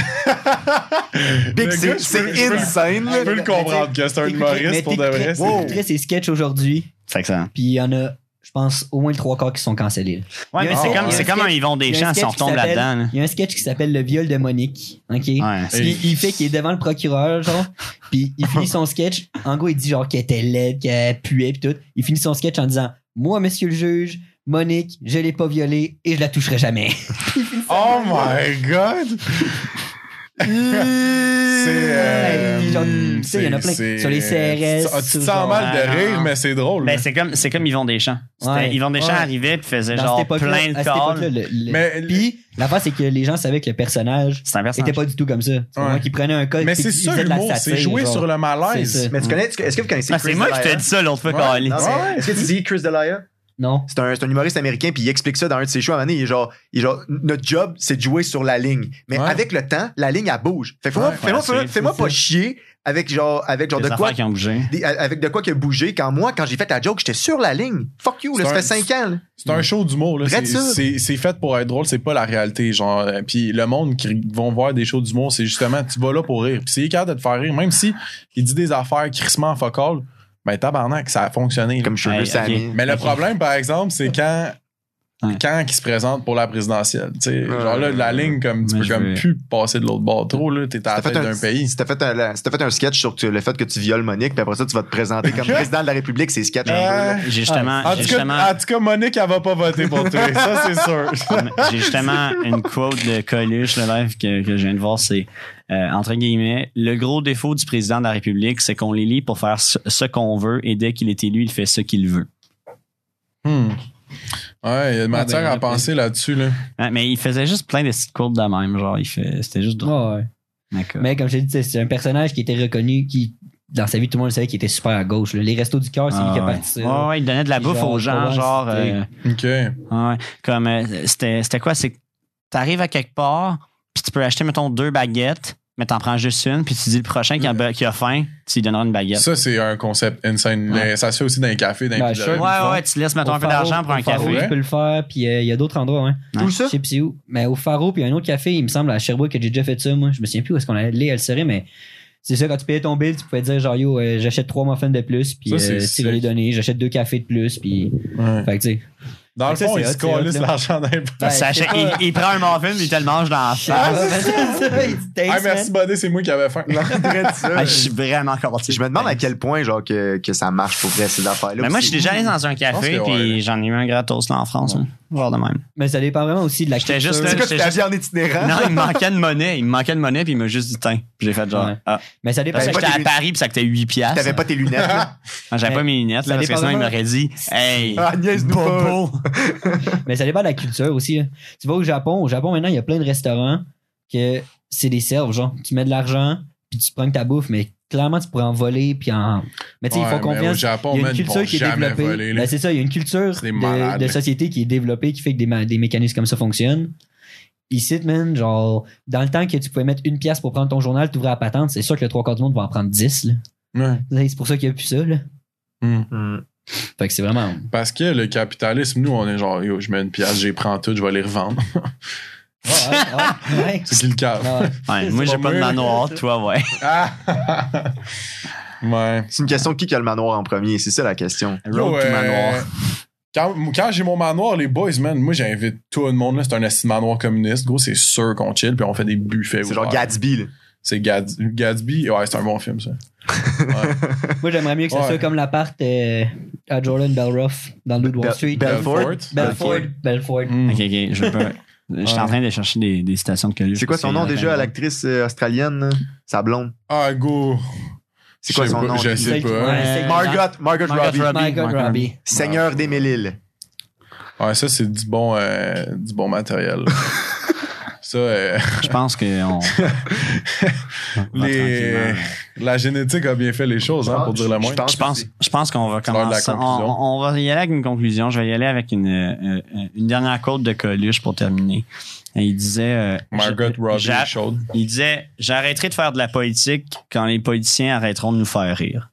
C'est insane. Je peux le comprendre que c'est un humoriste pour de vrai. ses sketchs aujourd'hui, C'est excellent. puis il y en a, je pense, au moins le trois quarts qui sont cancellés. Ouais, mais c'est comme, c'est un comme un Yvon Il y a un Deschamps si sketch on qui retombe s'appelle- là-dedans. là. Il y a un sketch qui s'appelle Le viol de Monique. OK? Ouais. Il, il fait qu'il est devant le procureur, genre, (laughs) puis il finit son sketch. En gros, il dit genre qu'elle était laide, qu'elle puait, puis tout. Il finit son sketch en disant Moi, monsieur le juge, Monique, je l'ai pas violée et je la toucherai jamais. (laughs) Oh my god! C'est. euh, Puis genre, tu sais, il y en a plein. Sur les CRS, Ah, tu te sens mal de rire, mais c'est drôle. Ben, là. c'est comme, c'est comme Yvon Deschamps. Ouais. Yvon Deschamps Ouais. arrivait puis faisait Dans genre plein de à cette époque-là, calls. Mais- Puis, l'affaire, c'est que les gens savaient que le personnage était pas du tout comme ça. C'est Ouais. moi qui prenait un code. Mais c'est ça l'humour, c'est jouer sur le malaise. Mais tu connais, est-ce que vous connaissez Ah, Chris c'est moi qui t'ai dit ça l'autre fois, mais. Est-ce que tu dis Chris Delia? Non. C'est un, humoriste américain, puis il explique ça dans un de ses shows à un moment donné, Il est genre, il est genre, notre job, c'est de jouer sur la ligne. Mais Ouais. avec le temps, la ligne, elle bouge. Fait que fais-moi Ouais, ouais, c'est pas chier avec genre, avec genre Des de quoi. qui ont bougé. des- avec de quoi qui a bougé quand moi, quand j'ai fait la joke, j'étais sur la ligne. Fuck you, là, ça fait 5 ans. C'est un show d'humour. là. C'est- ça. C'est c'est fait pour être drôle, c'est pas la réalité. Genre, euh, puis le monde qui vont voir des shows d'humour, c'est justement, tu vas là pour rire. Puis c'est capable de te faire rire, même si il dit des affaires crissement focal, ben tabarnak, ça a fonctionné. là. Comme Sugar Ouais, Sammy. ok. Mais le problème, par exemple, c'est quand Ouais. quand il se présente pour la présidentielle. tu sais. genre là, la ligne, comme tu Mais peux comme vais- plus passer de l'autre bord trop, là. T'es à la tête fait, un, d'un pays. si t'as fait, un, si fait un sketch sur le fait que tu violes Monique, puis après ça, tu vas te présenter comme (laughs) président de la République, c'est sketch un peu. là. Euh, J'ai justement, en, j'ai tout justement, cas, en tout cas, Monique, elle va pas voter pour toi. ça, c'est sûr. (laughs) j'ai justement une quote de Coluche, le live que, que je viens de voir, c'est euh, entre guillemets, le gros défaut du président de la République, c'est qu'on l'élit pour faire ce, ce qu'on veut et dès qu'il est élu, il fait ce qu'il veut. Hmm. Ouais, il y a de matière ben, à penser là-dessus, là. Ouais, mais il faisait juste plein de petites quotes de même, genre, il fait, c'était juste drôle. Ouais, ouais. D'accord. Mais comme je t'ai dit, c'est un personnage qui était reconnu, qui, dans sa vie, tout le monde le savait qu'il était super à gauche. là. Les restos du cœur, c'est lui qui a Ah ouais. parti ça. Ouais, ouais, il donnait de la Puis bouffe genre, aux gens, ouais, genre. c'était- euh, OK. ouais, comme euh, c'était, c'était quoi? C'est que t'arrives à quelque part, puis tu peux acheter, mettons, deux baguettes, mais t'en prends juste une, puis tu dis le prochain qui a, qui a faim, tu lui donneras une baguette. Ça, c'est un concept insane. Ouais. Mais Ça se fait aussi dans les cafés, dans les Ben, sure. ouais, ouais, tu laisses, mettons, Au un peu d'argent pour un Faro, café. Tu peux le faire, puis euh, il y a d'autres endroits, hein. Où ça? Je sais plus c'est où. Mais au Faro, puis il y a un autre café, il me semble, à Sherbrooke, que j'ai déjà fait ça, moi. Je me souviens plus où est-ce qu'on allait elle serait, mais c'est ça, quand tu payais ton bill, tu pouvais dire, genre, yo, euh, j'achète trois muffins de plus, puis euh, tu vas les donner, j'achète deux cafés de plus, puis. Ouais. Fait que, tu sais. Dans le fond, c'est il se là. l'argent pas. il, prend un muffin, puis il te le mange dans la face. Ah, c'est ça, il dit, (laughs) Thanks, merci. Buddy, c'est moi qui avais faim. (laughs) Ah, je suis vraiment convaincu. Je me demande à quel point genre que, que ça marche pour vrai ces affaires-là. Mais moi, je suis déjà allé dans un café, puis j'en ai eu un gratos là en France. Hein. Genre de même. Mais ça dépend vraiment aussi de la culture. juste C'est quoi, tu t'as en itinérant? Non, il me manquait de monnaie. Il me manquait de monnaie, puis il m'a juste dit tiens. Puis j'ai fait genre, Ouais. ah. Mais ça dépend. Parce que pas j'étais à Paris, puis ça coûtait 8 piastres. T'avais pas tes lunettes, là? (laughs) Ah, J'avais Mais pas mes lunettes, ça là, parce que dépend sinon, il vraiment- m'aurait dit Hey, Ah, niaise-nous pas. bobo. (laughs) Mais ça dépend de la culture aussi. là. Tu vas au Japon. Au Japon, maintenant, il y a plein de restaurants que c'est des serves, genre. Tu mets de l'argent, puis tu prends ta bouffe, mais clairement, tu pourrais en voler, puis en. Mais tu sais, font mais confiance. Au Japon, Il y a une culture qui est développée. voler. Ben, c'est ça, il y a une culture de, société qui est développée, qui fait que des, mécanismes comme ça fonctionnent. Ici, man, genre, dans le temps que tu pouvais mettre une pièce pour prendre ton journal, t'ouvrais la patente, c'est sûr que le trois quarts du monde va en prendre 10. Là. Ouais. C'est pour ça qu'il n'y a plus ça. Là. Hmm. Fait que c'est vraiment. Parce que le capitalisme, nous, on est genre, yo, je mets une pièce, j'ai prends tout, je vais les revendre. (laughs) Ouais, ouais, ouais. c'est qui le cas? Ouais. Ouais, (laughs) moi, j'ai pas pas de manoir, toi, ouais. (laughs) Ouais. C'est une question qui a le manoir en premier, c'est ça la question. Road Yo, to manoir. Quand, quand j'ai mon manoir, les boys, man, moi j'invite tout le monde là. C'est un de manoir communiste. Gros, c'est sûr qu'on chill, puis on fait des buffets. C'est genre. Gatsby, là. C'est Gatsby. Ouais, c'est un bon film, ça. (laughs) Moi, j'aimerais mieux que ça Ouais. soit comme l'appart euh, à Jordan Belroff dans le Wall Street. Belfort? Belfort. Belfort. Mm. Ok, ok, je peux. Je suis en train de chercher des, des citations de Coluche. C'est quoi son nom déjà à l'actrice euh, australienne, sa blonde? Ah, go. C'est quoi son pas, nom? Je sais pas. ouais, c'est- Margot, Margot, Margot Robbie. Seigneur des Mille-Îles. Ouais, ça, c'est du bon, euh, du bon matériel. (laughs) ça, euh, Je pense que on. (laughs) les, la génétique a bien fait les choses, hein, pour dire le moins. Je pense, je pense qu'on va commencer. On, conclusion. on va y aller avec une conclusion. Je vais y aller avec une, euh, une dernière quote de Coluche pour terminer. Et il disait. euh, Robbie chaude. Il disait J'arrêterai de faire de la politique quand les politiciens arrêteront de nous faire rire.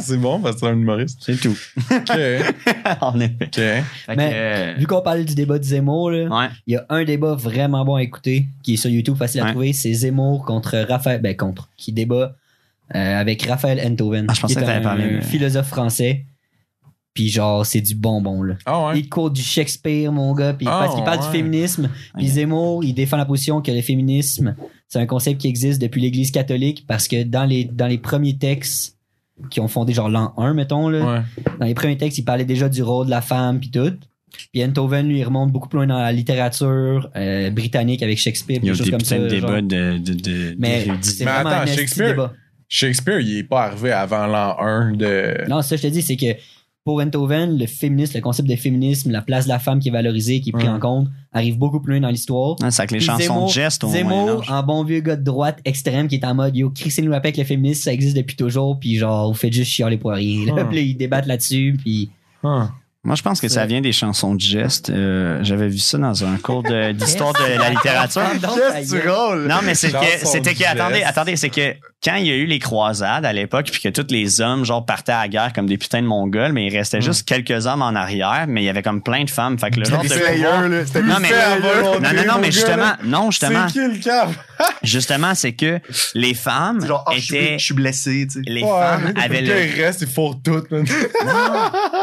C'est bon, parce que c'est un humoriste. C'est tout. OK. (laughs) en effet. Mais- euh, Vu qu'on parlait du débat de Zemmour, ouais. il y a un débat vraiment bon à écouter qui est sur YouTube, facile à trouver. C'est Zemmour contre Raphaël. Ben, contre. Qui débat euh, avec Raphaël Enthoven. Ah, je pensais qui est que t'avais un parlé philosophe français. Puis genre, c'est du bonbon, là. Ah ouais. Il quote du Shakespeare, mon gars, puis Ah, parce qu'il parle ouais. du féminisme. Puis. Zemmour, il défend la position que le féminisme, c'est un concept qui existe depuis l'Église catholique parce que dans les, dans les premiers textes qui ont fondé genre l'an 1, mettons, là, Ouais. dans les premiers textes, il parlait déjà du rôle de la femme puis tout. Puis Enthoven, lui, il remonte beaucoup plus loin dans la littérature euh, britannique avec Shakespeare, Il y a des choses des comme ça. de genre. débats de, de, de, Mais c'est vraiment attends, un Shakespeare- débat. Shakespeare, il est pas arrivé avant l'an 1 de. Non, ça, je te dis, c'est que pour Enthoven, le féminisme, le concept de féminisme, la place de la femme qui est valorisée, qui est pris Ouais. en compte, arrive beaucoup plus loin dans l'histoire. Ah, c'est avec les Puis chansons de gestes au Moyen-Âge. en bon vieux gars de droite extrême qui est en mode yo, crissez-nous avec le féminisme, ça existe depuis toujours, puis genre, vous faites juste chialer pour rien. Là, Ah. Puis là, ils débattent là-dessus, puis. Ah. Moi, je pense que ça vient des chansons de gestes. Euh, J'avais vu ça dans un cours d'histoire de, la littérature. (laughs) Non, mais c'est que, Chansons c'était que, attendez, attendez, c'est que quand il y a eu les croisades à l'époque, puis que tous les hommes, genre, partaient à la guerre comme des putains de mongols, mais il restait juste quelques hommes en arrière, mais il y avait comme plein de femmes. Fait que le genre de là. C'était Non, mais- non, non, non, mais justement, non, justement, C'est qui le cap? (laughs) justement, c'est que les femmes genre, suis- étaient, je suis blessé, tu sais. les Ouais, femmes avaient le reste, il faut tout, man.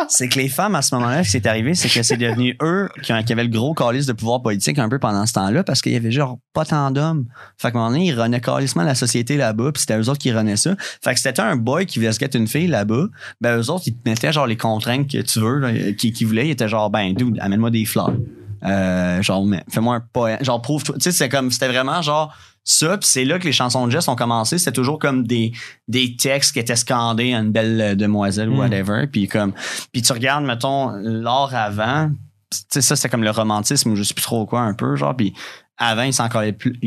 c'est que les femmes, à ce moment-là, ce qui c'est arrivé, c'est que c'est devenu (laughs) eux qui, avaient le gros calice de pouvoir politique un peu pendant ce temps-là parce qu'il y avait genre pas tant d'hommes. Fait qu'à un moment donné, ils renaient calissement la société là-bas puis c'était eux autres qui renaient ça. Fait que c'était un boy qui voulait se guetter une fille là-bas. Ben, eux autres, ils te mettaient genre les contraintes que tu veux, là, qui, qui voulaient. Ils étaient genre, ben, dude, amène-moi des fleurs. Euh, genre, fais-moi un poème. Genre, prouve-toi. Tu sais, c'est comme, c'était vraiment genre, ça, puis c'est là que les chansons de Jess ont commencé. C'était toujours comme des, des textes qui étaient scandés à une belle euh, demoiselle ou Mm. whatever. Puis comme, puis tu regardes, mettons, l'art avant. Tu sais, ça, c'est comme le romantisme ou je sais plus trop quoi, un peu, genre. Puis avant, il s'en plus,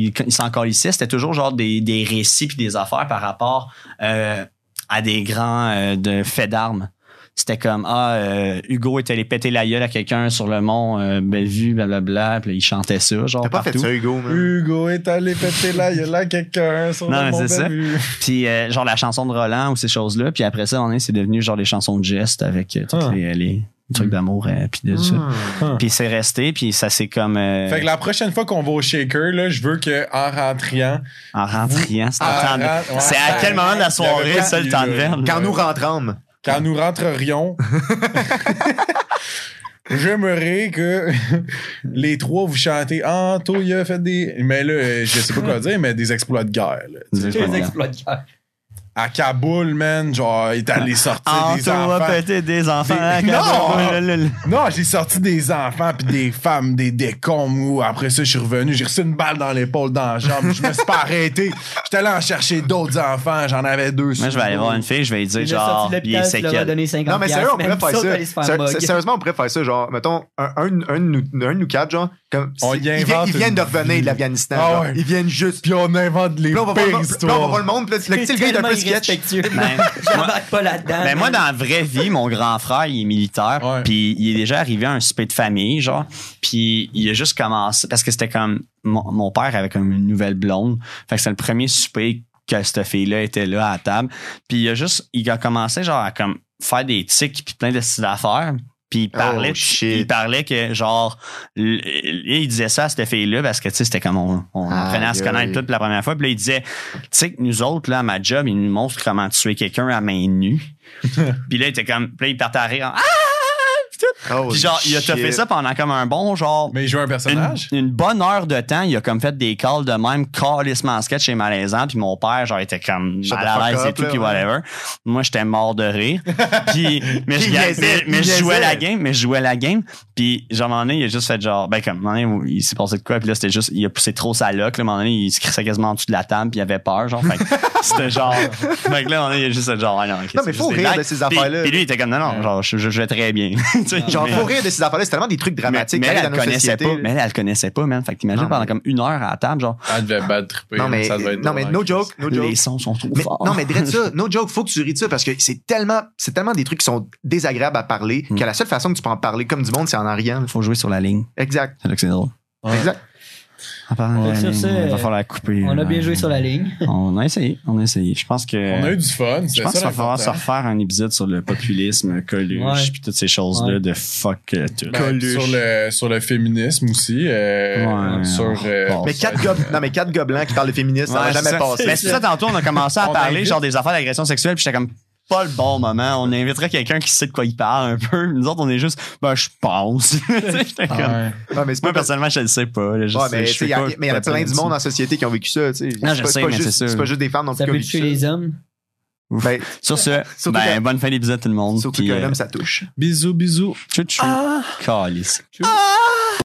colissait. C'était toujours genre des, des récits puis des affaires par rapport euh, à des grands euh, de faits d'armes. C'était comme ah euh, Hugo est allé péter la gueule à quelqu'un sur le mont euh, Bellevue blablabla puis là, il chantait ça genre T'as pas partout. fait ça, Hugo, man? Hugo est allé péter là, il y a là quelqu'un sur Non, le mais monde c'est ça. Bellevue. Puis euh, genre la chanson de Roland ou ces choses-là. Puis après ça, on est, c'est devenu genre les chansons de geste avec euh, tous Ah. les, les trucs d'amour euh, puis de ça. Hmm. Puis c'est resté, puis ça c'est comme euh, Fait que la prochaine fois qu'on va au shaker, là, je veux que en rentrant, en rentriant. C'est, ouais, à quel moment de la soirée ça le temps de verre? Quand nous rentrons. quand nous rentrerions, (laughs) j'aimerais que (laughs) les trois vous chantez Ah, toi, il a fait des. Mais là, euh, je sais pas quoi dire, mais des exploits de guerre. là. Des exploits de guerre. À Kaboul, man, genre, il est allé sortir des Anto enfants. pété des enfants. Des- à Non! Kaboul. Non, j'ai sorti des enfants puis des femmes, des décombres. ou Après ça, je suis revenu, j'ai reçu une balle dans l'épaule, dans la jambe. Je me suis pas arrêté. J'étais allé en chercher d'autres enfants. J'en avais deux. Moi, je vais aller voir une fille, je vais lui dire Il genre, de il est séquel. donné 50 Non, mais sérieux, on pourrait faire ça. Sérieusement, on pourrait faire ça. Genre, mettons, un, un, un de nous quatre, genre, comme. On ils, viennent, invente ils viennent de revenir vie. de l'Afghanistan. Ah ouais. Ils viennent juste. Puis on invente les là, on pires là, on va voir le histoires. monde. Puis là, le, le gars, il est un peu sketch. Ben, (laughs) J'embarque pas là-dedans. Ben moi, dans la vraie vie, mon grand frère, il est militaire, puis il est déjà arrivé à un souper de famille, genre, puis il a juste commencé, parce que c'était comme, mon, mon père avait comme une nouvelle blonde, fait que c'est le premier souper que cette fille-là était là à la table, puis il a juste, il a commencé genre à comme faire des tics puis plein de styles d'affaires, puis il parlait, Oh, il parlait que genre, il disait ça à cette fille-là parce que tu sais c'était comme on, on apprenait à se connaître toute la première fois, puis là il disait, tu sais que nous autres là à ma job, ils nous montrent comment tuer quelqu'un à main nue. (laughs) Puis là, il était comme, puis là, il partait à rire. en, Oh, Puis genre, il a shit. fait ça pendant comme un bon genre. Mais il joue un Une, personnage? une bonne heure de temps, il a comme fait des calls de même, calissement en sketch et malaisant, puis mon père, genre, était comme mal à l'aise et tout, puis ouais. whatever. Moi, j'étais mort de rire. puis, mais (laughs) je, mais, je jouais la game, mais je jouais la game, puis genre, à un moment donné, il a juste fait genre, ben, comme, à un moment donné, il s'est passé de quoi, puis là, c'était juste, il a poussé trop sa loque, là, à un moment donné, il se crissait quasiment en dessous de la table, puis il avait peur, genre, fait que (laughs) c'était genre, fait que là, à un moment donné, il a juste fait genre, ah non, ok, Non, mais c'est faut rire de ces affaires-là. Puis lui, il était comme, non, non, genre, je, je, je vais très bien. Sais, Genre, mais- faut rire de ces affaires-là. C'est tellement des trucs dramatiques mais elle, elle connaissait pas. Mais elle, elle le connaissait pas, man. Fait que t'imagines pendant mais- comme une heure à la table, genre, Elle devait bad tripper. Non, mais, ça devait être non, mais no joke, no joke. les sons sont trop Mais- forts. non, mais direct ça, (laughs) no joke, faut que tu ris de ça parce que c'est tellement, c'est tellement des trucs qui sont désagréables à parler Hmm. que la seule façon que tu peux en parler comme du monde, c'est en en riant. Faut jouer sur la ligne. Exact. C'est là que c'est drôle. Ouais. Exact. La ligne, ce, il va falloir couper. On a euh, bien joué sur la ligne. (laughs) On a essayé. On a essayé. Je pense que. On a eu du fun. je pense qu'il va falloir se refaire un épisode sur le populisme, (laughs) Coluche, Ouais. puis toutes ces choses-là Ouais. de fuck euh, tout. Ben, sur le sur le féminisme aussi euh, Ouais, sur euh. Mais quatre (laughs) non, mais quatre gobelins qui parlent de féministes, ça Ouais, c'est jamais ça. passer. Mais c'est ça, tantôt, on a commencé à On parler genre des affaires d'agression sexuelle, puis j'étais comme pas le bon moment. On inviterait quelqu'un qui sait de quoi il parle un peu. Nous autres, on est juste, ben, je pense. (laughs) J'étais comme- Ouais. Mais c'est Moi, pas personnellement, je le sais pas. là, je Ouais, sais- mais je tu sais, sais il y a- pas mais il y en a plein du monde en société qui ont vécu ça, tu sais. Non, je pas- sais, pas mais juste- c'est sûr. C'est pas juste des femmes non Ça plus qui ont peut vécu tuer ça. les hommes? Ben, Sur ce, (laughs) Surtout ben, que- bonne fin d'épisode tout le monde. surtout puis, qu'un euh, homme, ça touche. Bisous, bisous. Tchou tchou. Calice. Ah!